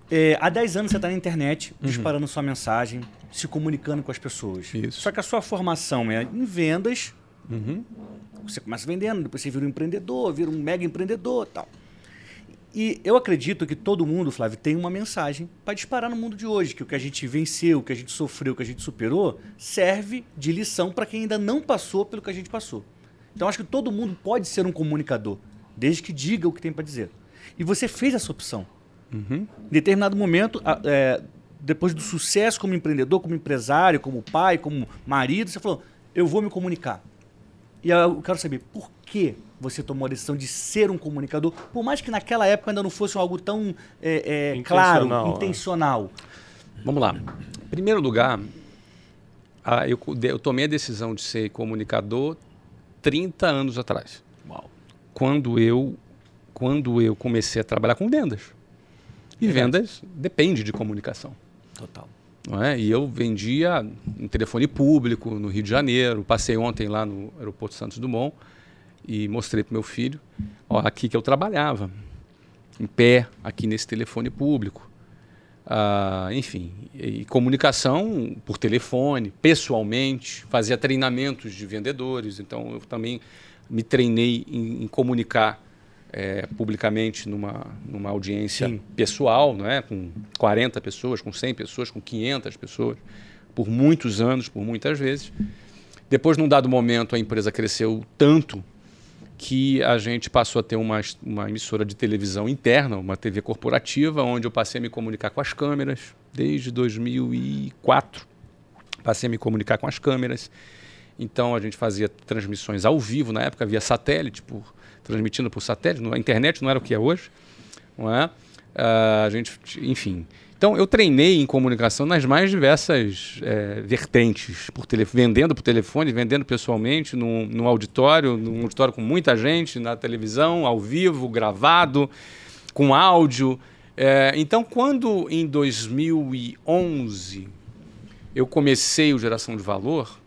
É, há 10 anos você está na internet, disparando sua mensagem, se comunicando com as pessoas. Isso. Só que a sua formação é em vendas. Você começa vendendo, depois você vira um empreendedor, vira um mega empreendedor tal. E eu acredito que todo mundo, Flávio, tem uma mensagem para disparar no mundo de hoje, que o que a gente venceu, o que a gente sofreu, o que a gente superou, serve de lição para quem ainda não passou pelo que a gente passou. Então acho que todo mundo pode ser um comunicador, desde que diga o que tem para dizer. E você fez essa opção. Em determinado momento, é, depois do sucesso como empreendedor, como empresário, como pai, como marido, você falou: eu vou me comunicar. E eu quero saber por que você tomou a decisão de ser um comunicador, por mais que naquela época ainda não fosse algo tão é, é, claro, Intencional, é. intencional. Vamos lá. Em primeiro lugar, a, eu, eu tomei a decisão de ser comunicador 30 anos atrás. Uau. Quando eu, quando eu comecei a trabalhar com vendas. E vendas depende de comunicação. Total. Não é? E eu vendia um telefone público no Rio de Janeiro. Passei ontem lá no aeroporto Santos Dumont e mostrei para meu filho, ó, aqui que eu trabalhava, em pé, aqui nesse telefone público. Ah, enfim, e comunicação por telefone, pessoalmente, fazia treinamentos de vendedores, então eu também me treinei em, em comunicar é, publicamente numa, numa audiência Sim. pessoal, não é? com 40 pessoas, com 100 pessoas, com 500 pessoas, por muitos anos, por muitas vezes. Depois, num dado momento, a empresa cresceu tanto que a gente passou a ter uma, uma emissora de televisão interna, uma TV corporativa, onde eu passei a me comunicar com as câmeras desde 2004. Passei a me comunicar com as câmeras. Então a gente fazia transmissões ao vivo na época via satélite, por, transmitindo por satélite. A internet não era o que é hoje, não é? Ah, a gente, enfim. Então eu treinei em comunicação nas mais diversas é, vertentes, por tele, vendendo por telefone, vendendo pessoalmente, num, num auditório, num auditório com muita gente, na televisão, ao vivo, gravado, com áudio. É, então quando em 2011 eu comecei o Geração de Valor,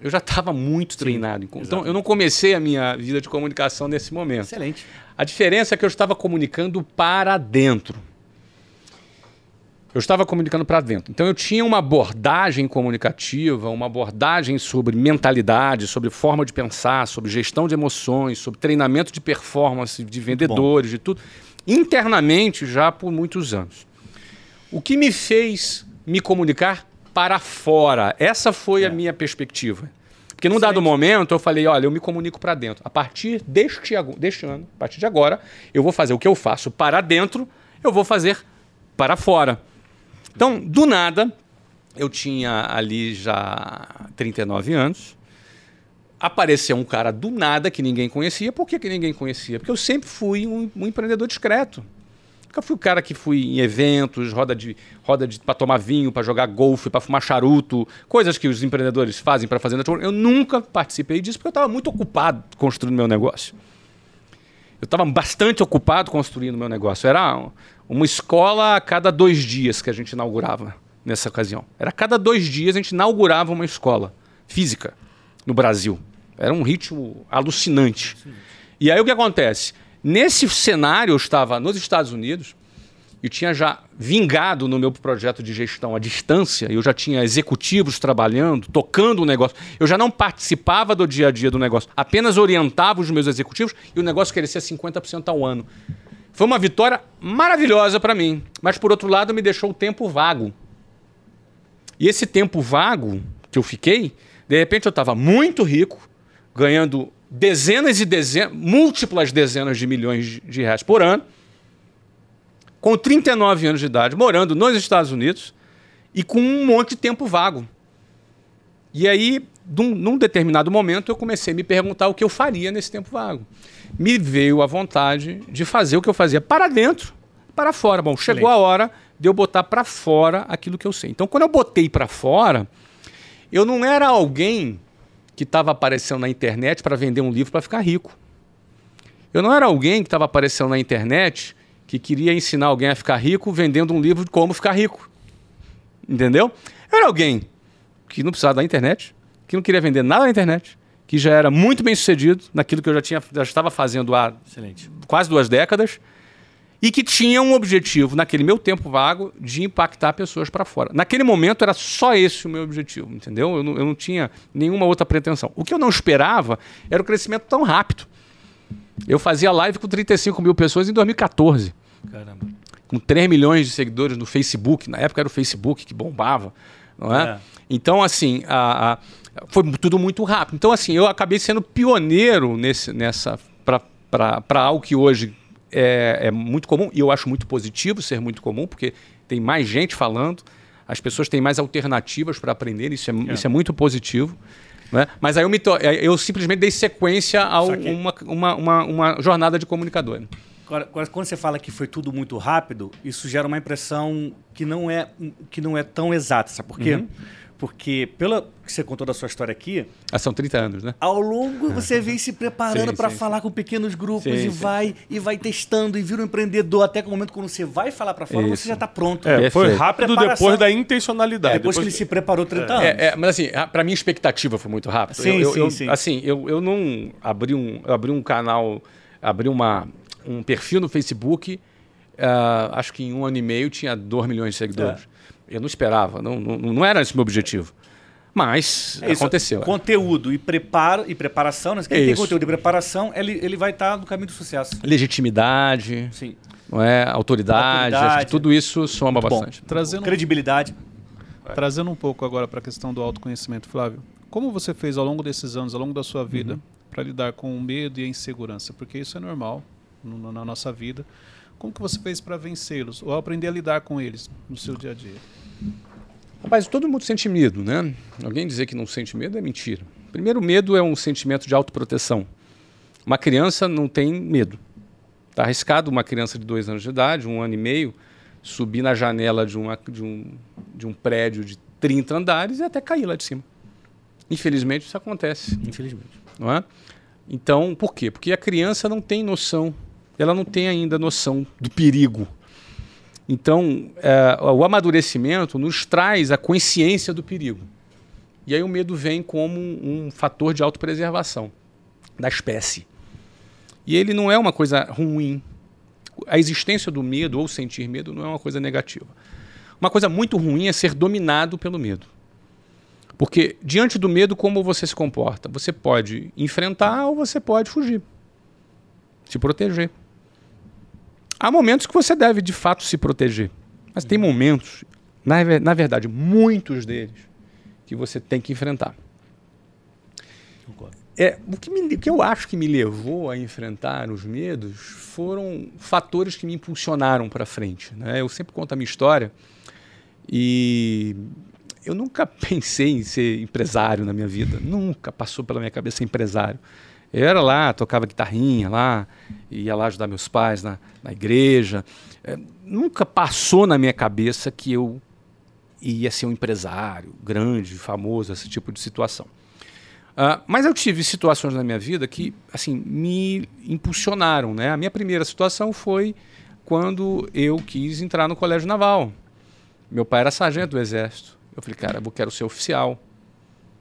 eu já estava muito treinado. em com- Então, eu não comecei a minha vida de comunicação nesse momento. Excelente. A diferença é que eu estava comunicando para dentro. Eu estava comunicando para dentro. Então, eu tinha uma abordagem comunicativa, uma abordagem sobre mentalidade, sobre forma de pensar, sobre gestão de emoções, sobre treinamento de performance de vendedores, de tudo, internamente já por muitos anos. O que me fez me comunicar para fora? Essa foi a minha perspectiva. Porque num dado momento eu falei, olha, eu me comunico para dentro. A partir deste, deste ano, a partir de agora, eu vou fazer o que eu faço para dentro, eu vou fazer para fora. Então, do nada, eu tinha ali já 39 anos. Apareceu um cara do nada que ninguém conhecia. Por que, que ninguém conhecia? Porque eu sempre fui um, um empreendedor discreto. Nunca fui o cara que fui em eventos, roda de roda de para tomar vinho, para jogar golfe, para fumar charuto, coisas que os empreendedores fazem para fazer network. Eu nunca participei disso porque eu estava muito ocupado construindo meu negócio. Eu estava bastante ocupado construindo meu negócio. Era uma escola a cada dois dias que a gente inaugurava nessa ocasião. Era a cada dois dias a gente inaugurava uma escola física no Brasil. Era um ritmo alucinante. E aí o que acontece? Nesse cenário eu estava nos Estados Unidos e tinha já vingado no meu projeto de gestão à distância, eu já tinha executivos trabalhando, tocando o negócio. Eu já não participava do dia a dia do negócio, apenas orientava os meus executivos e o negócio crescia 50% ao ano. Foi uma vitória maravilhosa para mim, mas por outro lado me deixou o tempo vago. E esse tempo vago que eu fiquei, de repente eu estava muito rico, ganhando dezenas e dezenas, múltiplas dezenas de milhões de- reais por ano, com 39 anos de idade, morando nos Estados Unidos e com um monte de tempo vago. E aí, num, num determinado momento, eu comecei a me perguntar o que eu faria nesse tempo vago. Me veio a vontade de fazer o que eu fazia para dentro, para fora. Bom, chegou a hora de eu botar para fora aquilo que eu sei. Então, quando eu botei para fora, eu não era alguém que estava aparecendo na internet para vender um livro para ficar rico. Eu não era alguém que estava aparecendo na internet que queria ensinar alguém a ficar rico vendendo um livro de como ficar rico. Entendeu? Eu era alguém que não precisava da internet, que não queria vender nada na internet, que já era muito bem sucedido naquilo que eu já, tinha, já estava fazendo há Excelente. quase duas décadas e que tinha um objetivo, naquele meu tempo vago, de impactar pessoas para fora. Naquele momento era só esse o meu objetivo, entendeu? Eu não, eu não tinha nenhuma outra pretensão. O que eu não esperava era o crescimento tão rápido. Eu fazia live com 35 mil pessoas em 2014 Caramba. com 3 milhões de seguidores no Facebook. Na época era o Facebook que bombava. Não é? É. Então, assim, a- a- foi tudo muito rápido. Então, assim, eu acabei sendo pioneiro nesse, nessa para algo que hoje é, é muito comum, e eu acho muito positivo ser muito comum, porque tem mais gente falando, as pessoas têm mais alternativas para aprender, isso é, isso é muito positivo. Né? Mas aí eu, me to- eu simplesmente dei sequência a uma, uma, uma, uma jornada de comunicador. Agora, agora, quando você fala que foi tudo muito rápido, isso gera uma impressão que não é, que não é tão exata, sabe por quê? Porque, pelo que você contou da sua história aqui, Ah, são 30 anos, né? ao longo você vem se preparando para sim, falar com pequenos grupos Sim, e sim. vai e vai testando e vira um empreendedor até que o momento quando você vai falar para fora, Isso. você já está pronto. É, foi rápido Preparação. depois da intencionalidade. Depois, que ele se preparou 30 anos. É, é, mas assim, a- pra mim a expectativa foi muito rápida. Sim, eu, sim, eu- sim. Assim, eu, eu não abri um, eu abri um canal, abri uma, um perfil no Facebook, ah, acho que em um ano e meio tinha 2 milhões de seguidores. É. Eu não esperava, não, não, não era esse o meu objetivo. Mas É isso, aconteceu. é. Conteúdo e preparo e preparação, né? Quem É tem conteúdo e preparação, ele, ele vai estar no caminho do sucesso. Legitimidade, Sim. não é? autoridade, acho Autoridade. que tudo isso soma Bom, bastante. Trazendo, Credibilidade. trazendo um pouco agora para a questão do autoconhecimento, Flávio. Como você fez ao longo desses anos, ao longo da sua vida, para lidar com o medo e a insegurança? Porque isso é normal no- na nossa vida. Como que você fez para vencê-los ou aprender a lidar com eles no seu dia a dia? Rapaz, todo mundo sente medo, né? Alguém dizer que não sente medo é mentira. Primeiro, medo é um sentimento de autoproteção. Uma criança não tem medo. Está arriscado uma criança de dois anos de idade, um ano e meio, subir na janela de, uma, de, um, de um prédio de 30 andares e até cair lá de cima. Infelizmente, isso acontece Infelizmente. não é? Então, por quê? Porque a criança não tem noção, ela não tem ainda noção do perigo. Então, é, o amadurecimento nos traz a consciência do perigo. E aí o medo vem como um fator de autopreservação da espécie. E ele não é uma coisa ruim. A existência do medo ou sentir medo não é uma coisa negativa. Uma coisa muito ruim é ser dominado pelo medo. Porque diante do medo, como você se comporta? Você pode enfrentar ou você pode fugir. Se proteger. Há momentos que você deve de fato se proteger. Mas tem momentos, na, na verdade, muitos deles, que você tem que enfrentar. É, o, que me- o que eu acho que me levou a enfrentar os medos foram fatores que me impulsionaram para frente. Né? Eu sempre conto a minha história e eu nunca pensei em ser empresário na minha vida. Nunca passou pela minha cabeça ser empresário. Eu era lá, tocava guitarrinha lá, ia lá ajudar meus pais na, na igreja. É, nunca passou na minha cabeça que eu ia ser um empresário grande, famoso, esse tipo de situação. Ah, mas eu tive situações na minha vida que assim me impulsionaram. Né? A minha primeira situação foi quando eu quis entrar no colégio naval. Meu pai era sargento do exército. Eu falei, cara, eu quero ser oficial.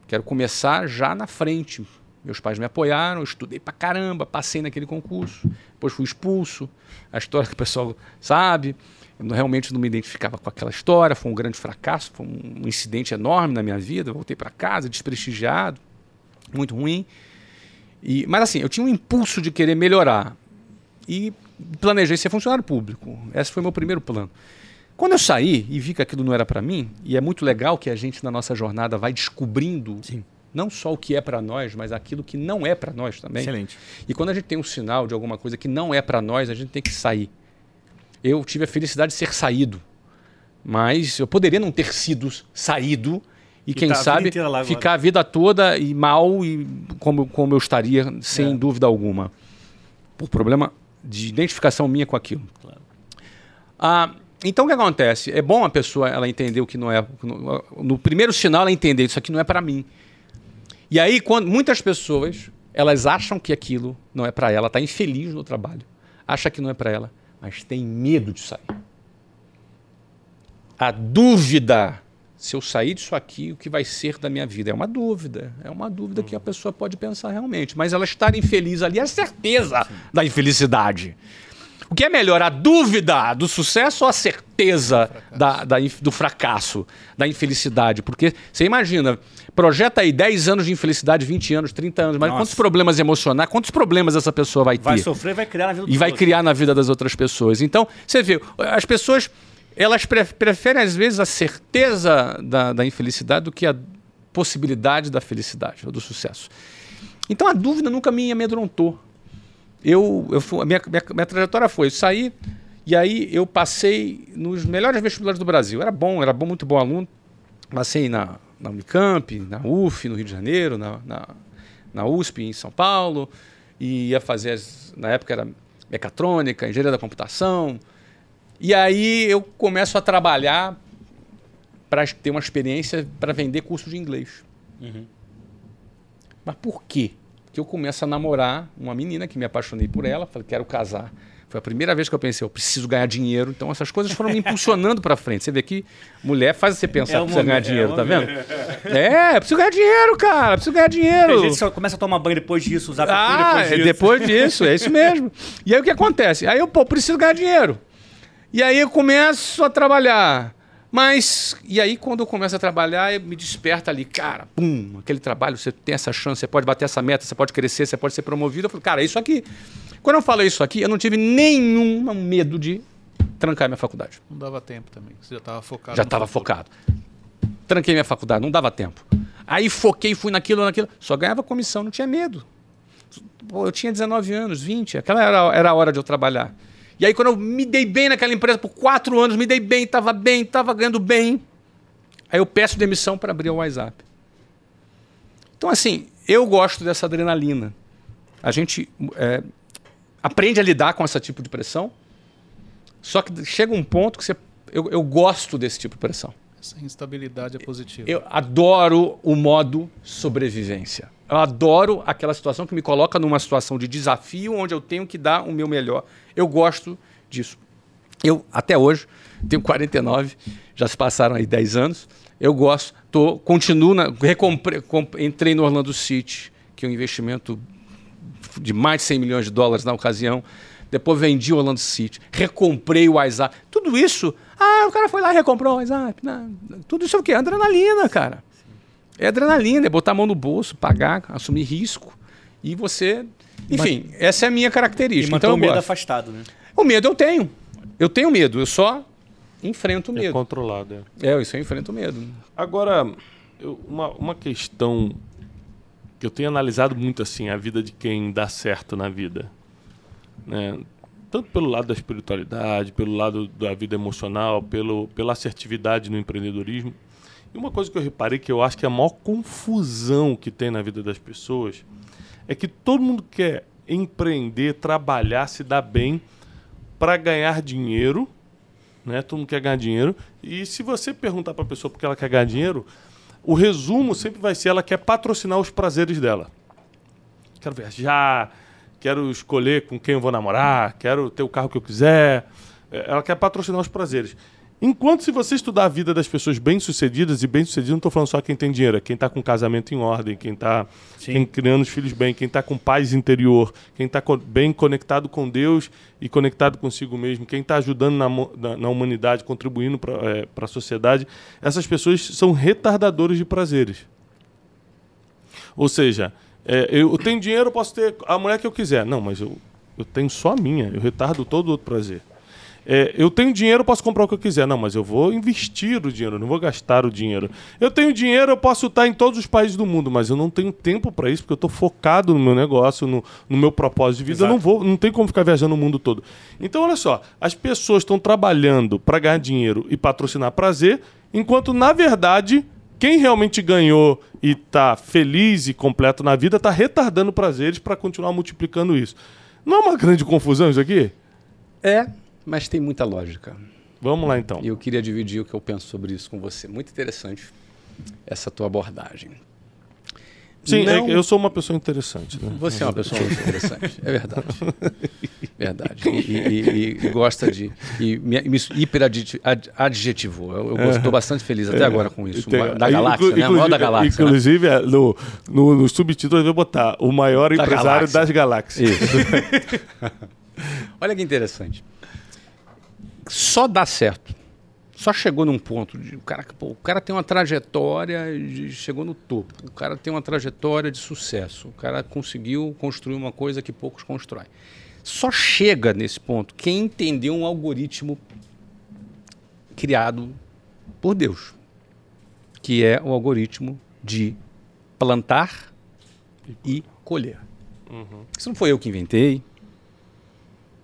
Quero começar já na frente. Meus pais me apoiaram, eu estudei pra caramba, passei naquele concurso, depois fui expulso. A história que o pessoal sabe. Eu realmente não me identificava com aquela história, foi um grande fracasso, foi um incidente enorme na minha vida. Voltei para casa desprestigiado, muito ruim. E, mas assim, eu tinha um impulso de querer melhorar e planejei ser funcionário público. Esse foi meu primeiro plano. Quando eu saí e vi que aquilo não era para mim, e é muito legal que a gente na nossa jornada vai descobrindo Sim. Não só o que é para nós, mas aquilo que não é para nós também. Excelente. E quando a gente tem um sinal de alguma coisa que não é para nós, a gente tem que sair. Eu tive a felicidade de ser saído, mas eu poderia não ter sido saído e, quem tá a sabe agora. ficar a vida toda e mal e como, como eu estaria sem É. dúvida alguma, por problema de identificação minha com aquilo. Claro. Ah, então o que acontece? É bom a pessoa ela entender o que não é. No, no primeiro sinal ela entender isso aqui não é para mim. E aí quando muitas pessoas elas acham que aquilo não é para ela, está infeliz no trabalho, acha que não é para ela, mas tem medo de sair. A dúvida se eu sair disso aqui, o que vai ser da minha vida? É uma dúvida. É uma dúvida que a pessoa pode pensar realmente. Mas ela estar infeliz ali é a certeza da infelicidade. O que é melhor, a dúvida do sucesso ou a certeza da, da inf- do fracasso, da infelicidade? Porque você imagina, projeta aí 10 anos de infelicidade, 20 anos, 30 anos, mas Nossa. quantos problemas emocionais, quantos problemas essa pessoa vai ter? Vai sofrer vai criar na vida e vai outros. criar na vida das outras pessoas. Então, você vê, as pessoas elas pre- preferem às vezes a certeza da, da infelicidade do que a possibilidade da felicidade ou do sucesso. Então a dúvida nunca me amedrontou. Eu, eu fui- minha, minha, minha trajetória foi sair e aí eu passei nos melhores vestibulares do Brasil. Era bom, era bom, muito bom aluno. Passei na, na Unicamp, na UF, no Rio de Janeiro, na, na, na USP, em São Paulo, e ia fazer, as- na época era mecatrônica, engenharia da computação. E aí eu começo a trabalhar para ter uma experiência para vender curso de inglês. Uhum. Mas por quê? Porque eu começo a namorar uma menina que me apaixonei por ela, falei, quero casar. Foi a primeira vez que eu pensei, eu preciso ganhar dinheiro. Então essas coisas foram me impulsionando para frente. Você vê que mulher faz você pensar É que precisa ganhar momento- dinheiro, é tá vendo? É, preciso ganhar dinheiro, cara, preciso ganhar dinheiro. Tem gente só começa a tomar banho depois disso, usar Ah, depois é disso. depois disso, é isso mesmo. E aí o que acontece? Aí eu, pô, preciso ganhar dinheiro. E aí eu começo a trabalhar. Mas, e aí quando eu começo a trabalhar, me desperta ali, cara, pum, aquele trabalho, você tem essa chance, você pode bater essa meta, você pode crescer, você pode ser promovido. Eu falo, cara, é isso aqui. Quando eu falo isso aqui, eu não tive nenhum medo de trancar minha faculdade. Não dava tempo também. Você já estava focado. Já estava focado. Tranquei minha faculdade, não dava tempo. Aí foquei, fui naquilo, naquilo. Só ganhava comissão, não tinha medo. Pô, eu tinha 19 anos, 20. Aquela era, era a hora de eu trabalhar. E aí, quando eu me dei bem naquela empresa por quatro anos, me dei bem, estava bem, estava ganhando bem. Aí eu peço demissão para abrir o WhatsApp. Então, assim, eu gosto dessa adrenalina. A gente é, aprende a lidar com esse tipo de pressão. Só que chega um ponto que você, eu, eu gosto desse tipo de pressão. Essa instabilidade é positiva. Eu adoro o modo sobrevivência. Eu adoro aquela situação que me coloca numa situação de desafio onde eu tenho que dar o meu melhor. Eu gosto disso. Eu, até hoje, tenho 49, já se passaram aí 10 anos. Eu gosto, tô, continuo, na, recompre, com, entrei no Orlando City, que é um investimento de mais de 100 milhões de dólares na ocasião. Depois vendi o Orlando City, recomprei o WhatsApp. Tudo isso, ah, o cara foi lá e recomprou o WhatsApp. Não, tudo isso é o quê? Adrenalina, cara. É adrenalina, é botar a mão no bolso, pagar, assumir risco. E você. Enfim, essa é a minha E característica. manter Então, o medo gosto. afastado, né? O medo eu tenho. Eu tenho medo, eu só enfrento o É medo. controlado. É. É, isso eu enfrento o medo. Agora, eu- uma, uma questão que eu tenho analisado muito assim, a vida de quem dá certo na vida. Né? Tanto pelo lado da espiritualidade, pelo lado da vida emocional, pelo, pela assertividade no empreendedorismo. E uma coisa que eu reparei que eu acho que é a maior confusão que tem na vida das pessoas é que todo mundo quer empreender, trabalhar, se dar bem para ganhar dinheiro, né? Todo mundo quer ganhar dinheiro. E se você perguntar para a pessoa por que ela quer ganhar dinheiro, o resumo sempre vai ser ela quer patrocinar os prazeres dela. Quero viajar, quero escolher com quem eu vou namorar, quero ter o carro que eu quiser. É, Ela quer patrocinar os prazeres. Enquanto se você estudar a vida das pessoas bem-sucedidas, e bem-sucedidas não estou falando só quem tem dinheiro, é quem está com casamento em ordem, quem está criando os filhos bem, quem está com paz interior, quem está bem conectado com Deus e conectado consigo mesmo, quem está ajudando na, na- na humanidade, contribuindo para a sociedade, essas pessoas são retardadores de prazeres. Ou seja, é, eu tenho dinheiro, eu posso ter a mulher que eu quiser. Não, mas eu, eu tenho só a minha, eu retardo todo o outro prazer. É, eu tenho dinheiro, eu posso comprar o que eu quiser. Não, mas eu vou investir o dinheiro, eu não vou gastar o dinheiro. Eu tenho dinheiro, eu posso estar em todos os países do mundo, mas eu não tenho tempo para isso, porque eu estou focado no meu negócio, no, no meu propósito de vida. Eu não vou, não tem como ficar viajando o mundo todo. Então, olha só, as pessoas estão trabalhando para ganhar dinheiro e patrocinar prazer, enquanto, na verdade, quem realmente ganhou e está feliz e completo na vida está retardando prazeres para continuar multiplicando isso. Não é uma grande confusão isso aqui? É, mas tem muita lógica. Vamos lá então. E eu queria dividir o que eu penso sobre isso com você. Muito interessante essa tua abordagem. Sim, é Não- eu sou uma pessoa interessante. Né? Você é uma pessoa muito interessante, é verdade. Verdade. E, e- e- gosta de. E me, me hiperadjetivou. Eu, estou bastante feliz até agora com isso. Tem- da aí, galáxia, inclu- né? O maior da galáxia. né? Inclusive, é, no, no, no subtítulo eu vou botar o maior Da empresário galáxia. das galáxias. Isso. Olha que interessante. Só dá certo. Só chegou num ponto de o cara, pô, o cara tem uma trajetória de chegou no topo. O cara tem uma trajetória de sucesso. O cara conseguiu construir uma coisa que poucos constroem. Só chega nesse ponto quem entendeu um algoritmo criado por Deus, que é o algoritmo de plantar e colher. Isso não foi eu que inventei.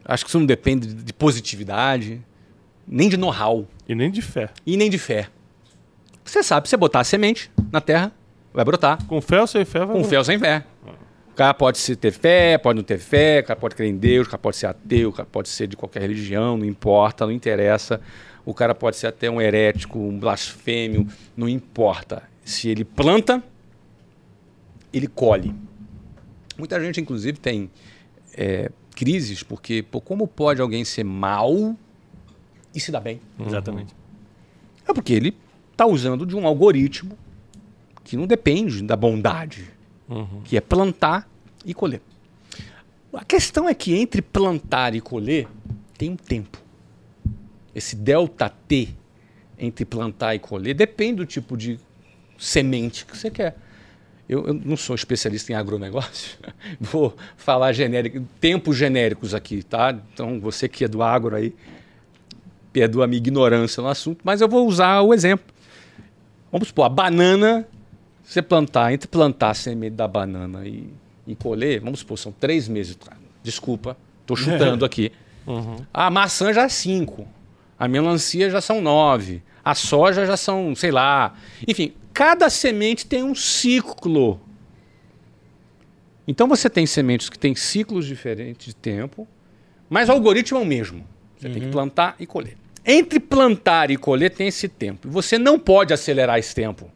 Acho que isso não depende de de positividade, nem de know-how E nem de fé. e nem de fé. Você sabe, se você botar a semente na terra, vai brotar. Com fé ou sem fé, vai Com fé ou sem fé. O cara pode ter fé, pode não ter fé, o cara pode crer em Deus, o cara pode ser ateu, o cara pode ser de qualquer religião, não importa, não interessa. o cara pode ser até um herético, um blasfêmio, não importa. Se ele planta, ele colhe. Muita gente, inclusive, tem é, crises porque, pô, como pode alguém ser mal e se dar bem? Exatamente. É porque ele está usando de um algoritmo que não depende da bondade, que é plantar e colher. A questão é que entre plantar e colher tem um tempo. Esse delta T entre plantar e colher depende do tipo de semente que você quer. Eu, eu não sou especialista em agronegócio, vou falar genérico, tempos genéricos aqui, tá? Então você que é do agro aí, perdoa a minha ignorância no assunto, mas eu vou usar o exemplo. Vamos supor, a banana, você plantar, entre plantar a semente da banana e, e colher, vamos supor, são três meses. Desculpa, estou chutando aqui. A maçã já é cinco. A melancia já são nove. A soja já são, sei lá. Enfim, cada semente tem um ciclo. Então você tem sementes que têm ciclos diferentes de tempo, mas o algoritmo é o mesmo. Você tem que plantar e colher. Entre plantar e colher tem esse tempo. Você não pode acelerar esse tempo.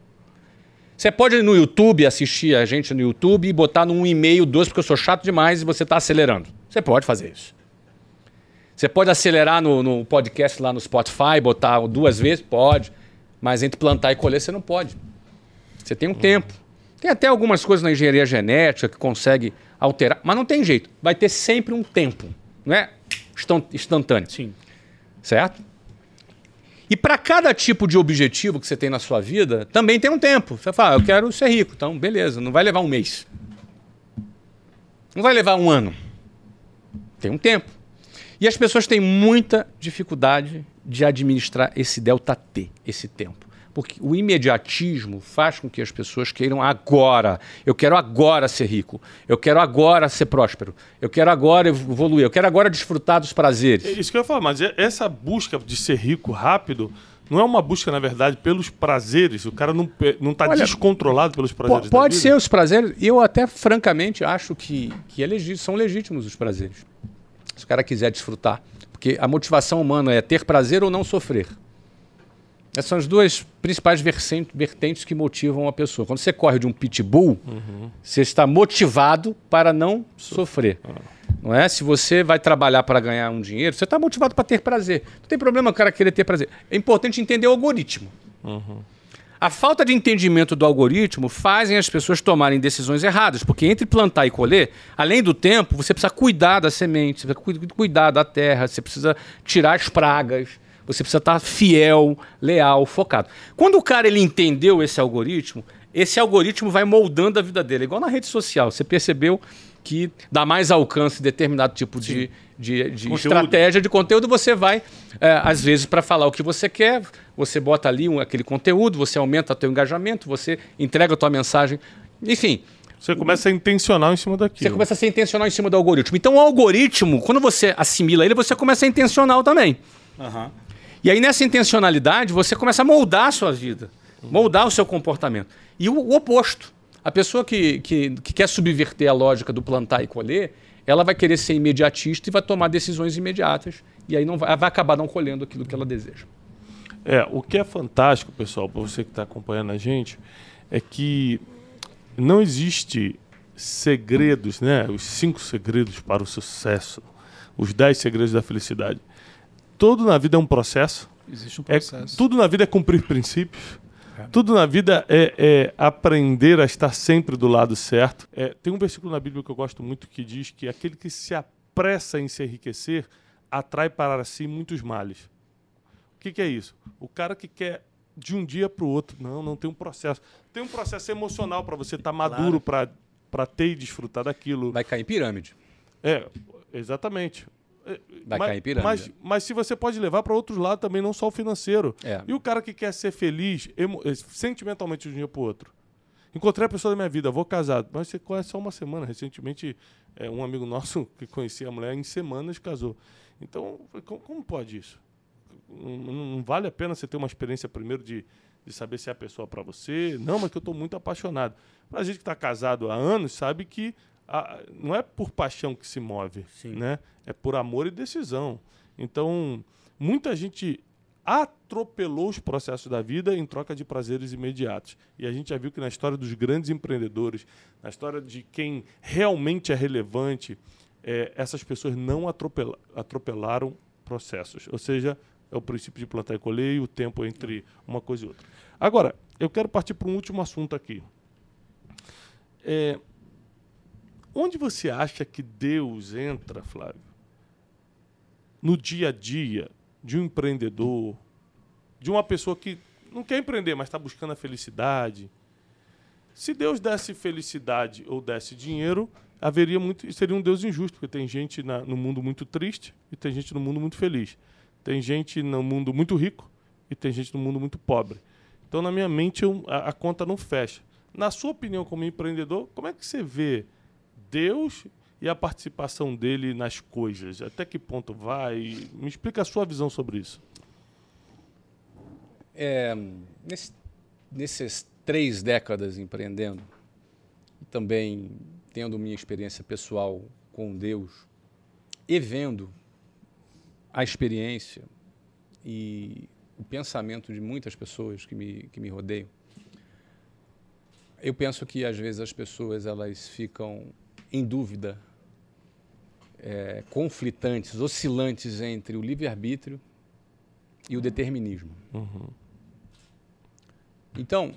Você pode ir no YouTube, assistir a gente no YouTube e botar num e-mail, dois, porque eu sou chato demais e você está acelerando. Você pode fazer isso. Você pode acelerar no, no podcast lá no Spotify, botar duas vezes? Pode. Mas entre plantar e colher você não pode. Você tem um tempo. Tem até algumas coisas na engenharia genética que consegue alterar, mas não tem jeito. Vai ter sempre um tempo. Não é instan- instantâneo. Sim. Certo? E para cada tipo de objetivo que você tem na sua vida, também tem um tempo. Você fala, "Ah, eu quero ser rico. Então, beleza, não vai levar um mês. Não vai levar um ano. Tem um tempo. E as pessoas têm muita dificuldade de administrar esse delta T, esse tempo. Porque o imediatismo faz com que as pessoas queiram agora. Eu quero agora ser rico. Eu quero agora ser próspero. Eu quero agora evoluir. Eu quero agora desfrutar dos prazeres. É isso que eu ia falar, mas é- essa busca de ser rico rápido não é uma busca, na verdade, pelos prazeres. O cara não, tá Olha, descontrolado pelos prazeres. Pode ser os prazeres. Eu até, francamente, acho que, que é legi- são legítimos os prazeres. Se o cara quiser desfrutar. Porque a motivação humana é ter prazer ou não sofrer. Essas são as duas principais vertentes que motivam a pessoa. Quando você corre de um pitbull, você está motivado para não sofrer. Não é? Se você vai trabalhar para ganhar um dinheiro, você está motivado para ter prazer. Não tem problema o cara querer ter prazer. É importante entender o algoritmo. A falta de entendimento do algoritmo fazem as pessoas tomarem decisões erradas, porque entre plantar e colher, além do tempo, você precisa cuidar da semente, você precisa cu- cuidar da terra, você precisa tirar as pragas, você precisa estar fiel, leal, focado. Quando o cara ele entendeu esse algoritmo, esse algoritmo vai moldando a vida dele, igual na rede social. Você percebeu que dá mais alcance a determinado tipo de, de, de Conteúdo. estratégia de conteúdo, você vai, é, às vezes, para falar o que você quer, você bota ali um- aquele conteúdo, você aumenta o teu engajamento, você entrega a tua mensagem. Enfim, Você começa a intencional em cima você daquilo. começa a ser intencional em cima do algoritmo. Então, o algoritmo, quando você assimila ele, você começa a ser intencional também. Aham. E aí, nessa intencionalidade, você começa a moldar a sua vida, moldar o seu comportamento. E o, o oposto. A pessoa que, que, que quer subverter a lógica do plantar e colher, ela vai querer ser imediatista e vai tomar decisões imediatas. E aí não vai, vai acabar não colhendo aquilo que ela deseja. É, o que é fantástico, pessoal, para você que está acompanhando a gente, é que não existe segredos, né? Os cinco segredos para o sucesso, os dez segredos da felicidade. Tudo na vida é um processo. Existe um É, processo. tudo na vida é cumprir princípios. Tudo na vida é, é aprender a estar sempre do lado certo. É, tem um versículo na Bíblia que eu gosto muito que diz que aquele que se apressa em se enriquecer atrai para si muitos males. O que, que é isso? O cara que quer de um dia para o outro. Não, não tem um processo. Tem um processo emocional para você estar maduro para ter e desfrutar daquilo. Vai cair em pirâmide. É, exatamente. É, Vai mas, pirâmide. Mas, mas se você pode levar para outros lados também, não só o financeiro. É. E o cara que quer ser feliz emo- eh, sentimentalmente de um dia para outro. Encontrei a pessoa da minha vida, vou casado. Mas você conhece só uma semana. Recentemente, é, um amigo nosso que conhecia a mulher em semanas casou. Então, como, como pode isso? Não, não- não vale a pena você ter uma experiência primeiro de, de saber se é a pessoa para você. Não, mas que eu estou muito apaixonado. Para a gente que está casado há anos, sabe que a- não é por paixão que se move, Sim. né? É por amor e decisão. Então, muita gente atropelou os processos da vida em troca de prazeres imediatos. E a gente já viu que na história dos grandes empreendedores, na história de quem realmente é relevante, é, essas pessoas não atropela, atropelaram processos. Ou seja, é o princípio de plantar e colher e o tempo entre uma coisa e outra. Agora, eu quero partir para um último assunto aqui. É, onde você acha que Deus entra, Flávio? No dia a dia de um empreendedor, de uma pessoa que não quer empreender, mas está buscando a felicidade. Se Deus desse felicidade ou desse dinheiro, haveria muito, seria um Deus injusto, porque tem gente na, no mundo muito triste e tem gente no mundo muito feliz. Tem gente no mundo muito rico e tem gente no mundo muito pobre. Então, na minha mente, eu, a, a, conta não fecha. Na sua opinião, como empreendedor, como é que você vê Deus e a participação dele nas coisas? Até que ponto vai? Me explica a sua visão sobre isso. É, nesse, nesses três décadas empreendendo, e também tendo minha experiência pessoal com Deus, e vendo a experiência e o pensamento de muitas pessoas que me, que me rodeiam, eu penso que às vezes as pessoas elas ficam em dúvida, é, conflitantes, oscilantes entre o livre-arbítrio e o determinismo. Uhum. Então,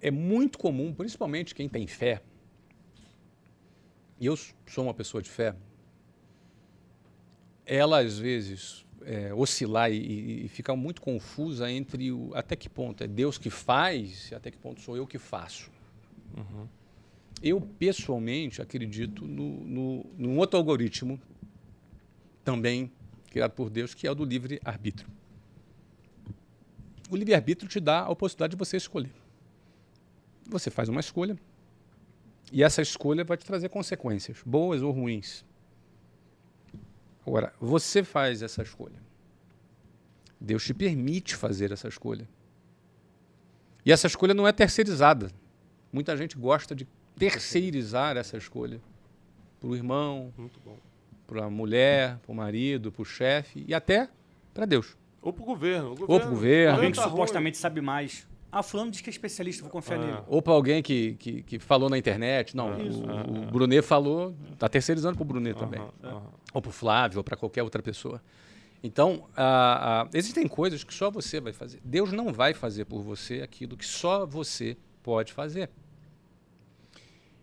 é muito comum, principalmente quem tem fé, e eu sou uma pessoa de fé, ela às vezes é, oscilar e, e ficar muito confusa entre o, até que ponto é Deus que faz e até que ponto sou eu que faço. Uhum. Eu, pessoalmente, acredito no, no, num outro algoritmo, também criado por Deus, que é o do livre-arbítrio. O livre-arbítrio te dá a oportunidade de você escolher. Você faz uma escolha, e essa escolha vai te trazer consequências, boas ou ruins. Agora, você faz essa escolha. Deus te permite fazer essa escolha. E essa escolha não é terceirizada. Muita gente gosta de terceirizar essa escolha para o irmão, para a mulher, para o marido, para o chefe e até para Deus. Ou para o governo. Ou para o governo. Alguém que supostamente sabe mais. Ah, fulano diz que é especialista, vou confiar ah. nele. Ou para alguém que, que, que, falou na internet. Não, ah, o, ah, o Brunet falou, está terceirizando para o Brunet também. Ou para o Flávio, ou para qualquer outra pessoa. Então, ah, ah, existem coisas que só você vai fazer. Deus não vai fazer por você aquilo que só você pode fazer.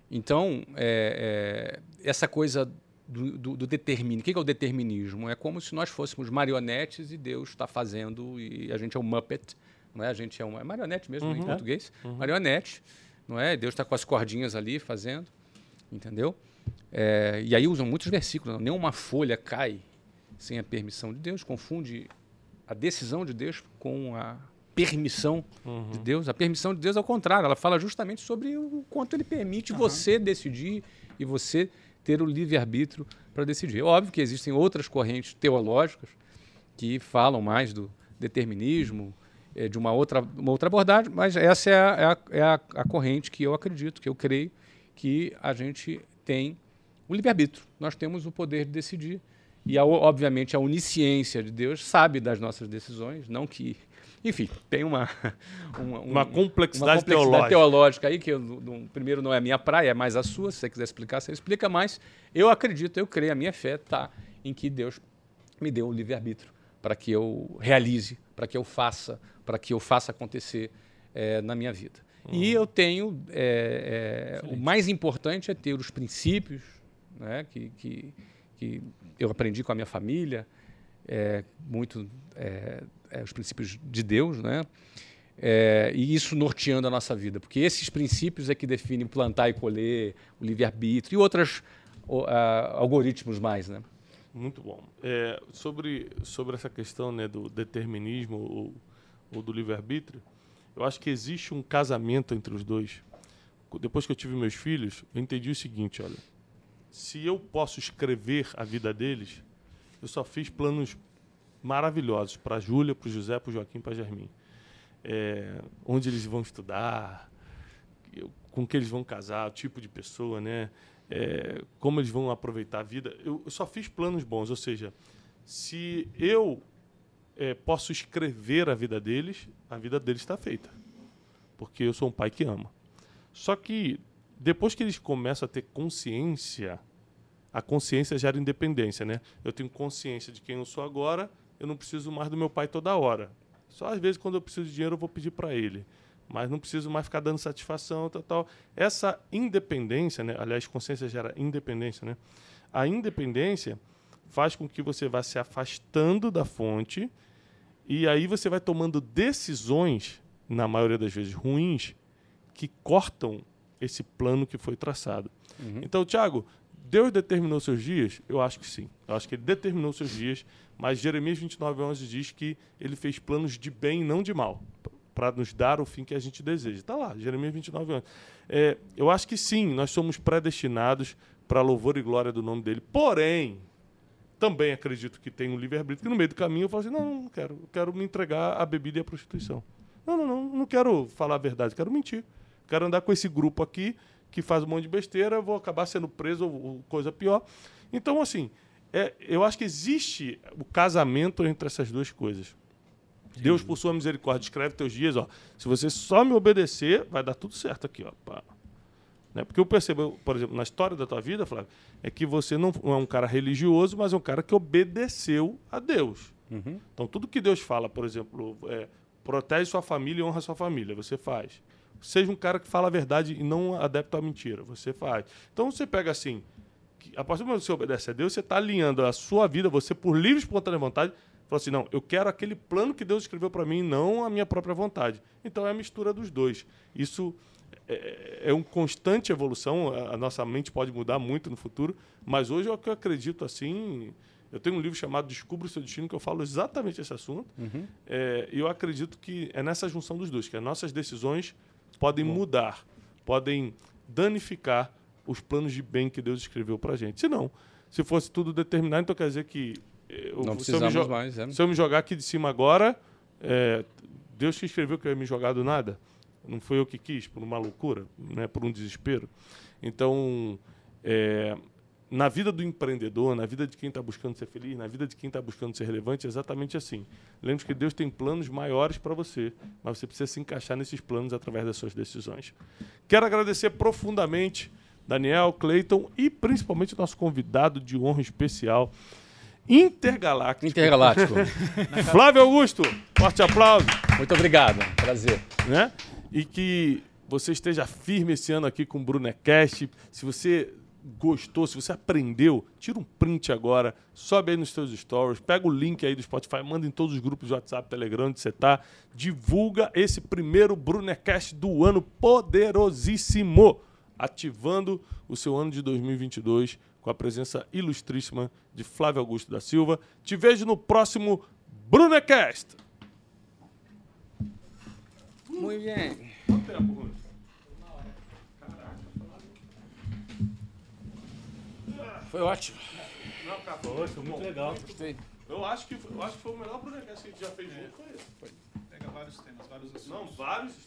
Então, é, é, essa coisa do, do, do determinismo. O que é o determinismo? É como se nós fôssemos marionetes e Deus está fazendo e a gente é um Muppet não é? A gente é uma é marionete mesmo uhum. em português, uhum. marionete, não é? Deus está com as cordinhas ali fazendo, entendeu? É, e aí usam muitos versículos, nenhuma folha cai sem a permissão de Deus, confunde a decisão de Deus com a permissão uhum. de Deus. A permissão de Deus, ao contrário, ela fala justamente sobre o quanto ele permite uhum. você decidir e você ter o livre-arbítrio para decidir. É óbvio que existem outras correntes teológicas que falam mais do determinismo, é, de uma outra, uma outra abordagem, mas essa é, a, é, a, é a, a, corrente que eu acredito, que eu creio que a gente tem o livre-arbítrio. Nós temos o poder de decidir. E, a, obviamente, a onisciência de Deus sabe das nossas decisões, não que. Enfim, tem uma. Uma, um, uma complexidade, uma complexidade teológica. teológica. aí, que eu, no, primeiro não é a minha praia, é mais a sua. Se você quiser explicar, você explica, mas eu acredito, eu creio, a minha fé está em que Deus me deu o livre-arbítrio para que eu realize, para que eu faça, para que eu faça acontecer é, na minha vida. Uhum. E eu tenho, é, é, o mais importante é ter os princípios né, que, que, que eu aprendi com a minha família, muito os princípios de Deus, né? e isso norteando a nossa vida, porque esses princípios é que definem plantar e colher, o livre-arbítrio e outros algoritmos mais, né? Muito bom. É, sobre, sobre essa questão né, do determinismo ou, ou do livre-arbítrio, eu acho que existe um casamento entre os dois. Depois que eu tive meus filhos, eu entendi o seguinte, olha, se eu posso escrever a vida deles, eu só fiz planos maravilhosos para a Júlia, para o José, para o Joaquim, para a Germin. É, onde eles vão estudar, com que eles vão casar, o tipo de pessoa, né? é, como eles vão aproveitar a vida. Eu, só fiz planos bons, ou seja, se eu é, posso escrever a vida deles, a vida deles está feita. Porque eu sou um pai que ama. Só que depois que eles começam a ter consciência, a consciência gera independência, né? Eu tenho consciência de quem eu sou agora, eu não preciso mais do meu pai toda hora. Só às vezes quando eu preciso de dinheiro eu vou pedir para ele, mas não preciso mais ficar dando satisfação, tal, tal. Essa independência, né? Aliás, consciência gera independência, né? A independência faz com que você vá se afastando da fonte e aí você vai tomando decisões, na maioria das vezes ruins, que cortam esse plano que foi traçado. Uhum. Então, Tiago, Deus determinou seus dias? Eu acho que sim. Eu acho que ele determinou seus dias, mas Jeremias 29, 11 diz que ele fez planos de bem não de mal, para nos dar o fim que a gente deseja. Está lá, Jeremias 29, 11. É, eu acho que sim, nós somos predestinados para louvor e glória do nome dele. Porém, também acredito que tem um livre-arbítrio que no meio do caminho eu falo assim, não, não quero, eu quero me entregar à bebida e à prostituição. Não, não, não, não quero falar a verdade, quero mentir. Quero andar com esse grupo aqui que faz um monte de besteira, vou acabar sendo preso ou coisa pior. Então, assim, é, eu acho que existe o casamento entre essas duas coisas. Sim. Deus, por sua misericórdia, escreve teus dias, ó. Se você só me obedecer, vai dar tudo certo aqui, ó. Pá. Né? Porque eu percebo, por exemplo, na história da tua vida, Flávio, é que você não é um cara religioso, mas é um cara que obedeceu a Deus. Uhum. Então, tudo que Deus fala, por exemplo, é, protege sua família e honra sua família, você faz. Seja um cara que fala a verdade e não adepto à mentira, você faz. Então, você pega assim, a partir do momento que você obedece a Deus, você está alinhando a sua vida, você por livre e espontânea vontade, fala assim, não, eu quero aquele plano que Deus escreveu para mim, não a minha própria vontade. Então, é a mistura dos dois. Isso é, é uma constante evolução. A, nossa mente pode mudar muito no futuro, mas hoje é o que eu acredito assim. Eu tenho um livro chamado Descubra o Seu Destino, que eu falo exatamente esse assunto. Uhum. É, e eu acredito que é nessa junção dos dois, que as nossas decisões podem Bom. mudar, podem danificar os planos de bem que Deus escreveu para a gente. Se não, se fosse tudo determinado, então quer dizer que. Eu, não precisamos se mais. É. Se eu me jogar aqui de cima agora, é, Deus que escreveu que eu ia me jogar do nada. Não foi eu que quis, por uma loucura, né, por um desespero. Então, é, na vida do empreendedor, na vida de quem está buscando ser feliz, na vida de quem está buscando ser relevante, é exatamente assim. Lembre que Deus tem planos maiores para você, mas você precisa se encaixar nesses planos através das suas decisões. Quero agradecer profundamente Daniel, Cleiton e principalmente nosso convidado de honra especial, intergaláctico. Intergaláctico. Flávio Augusto, forte aplauso. Muito obrigado, prazer. Né? e que você esteja firme esse ano aqui com o Brunecast. Se você gostou, se você aprendeu, tira um print agora, sobe aí nos seus stories, pega o link aí do Spotify, manda em todos os grupos de WhatsApp, Telegram, onde você está, divulga esse primeiro Brunecast do ano poderosíssimo, ativando o seu ano de 2022 com a presença ilustríssima de Flávio Augusto da Silva. Te vejo no próximo Brunecast. Muito bem. Quanto tempo, Rui? Foi ótimo. Não, acabou. Foi, foi muito legal. Gostei. Eu acho que, eu acho que foi o melhor podcast que a gente já fez junto. Foi Pega vários temas, vários assuntos. Não, vários temas.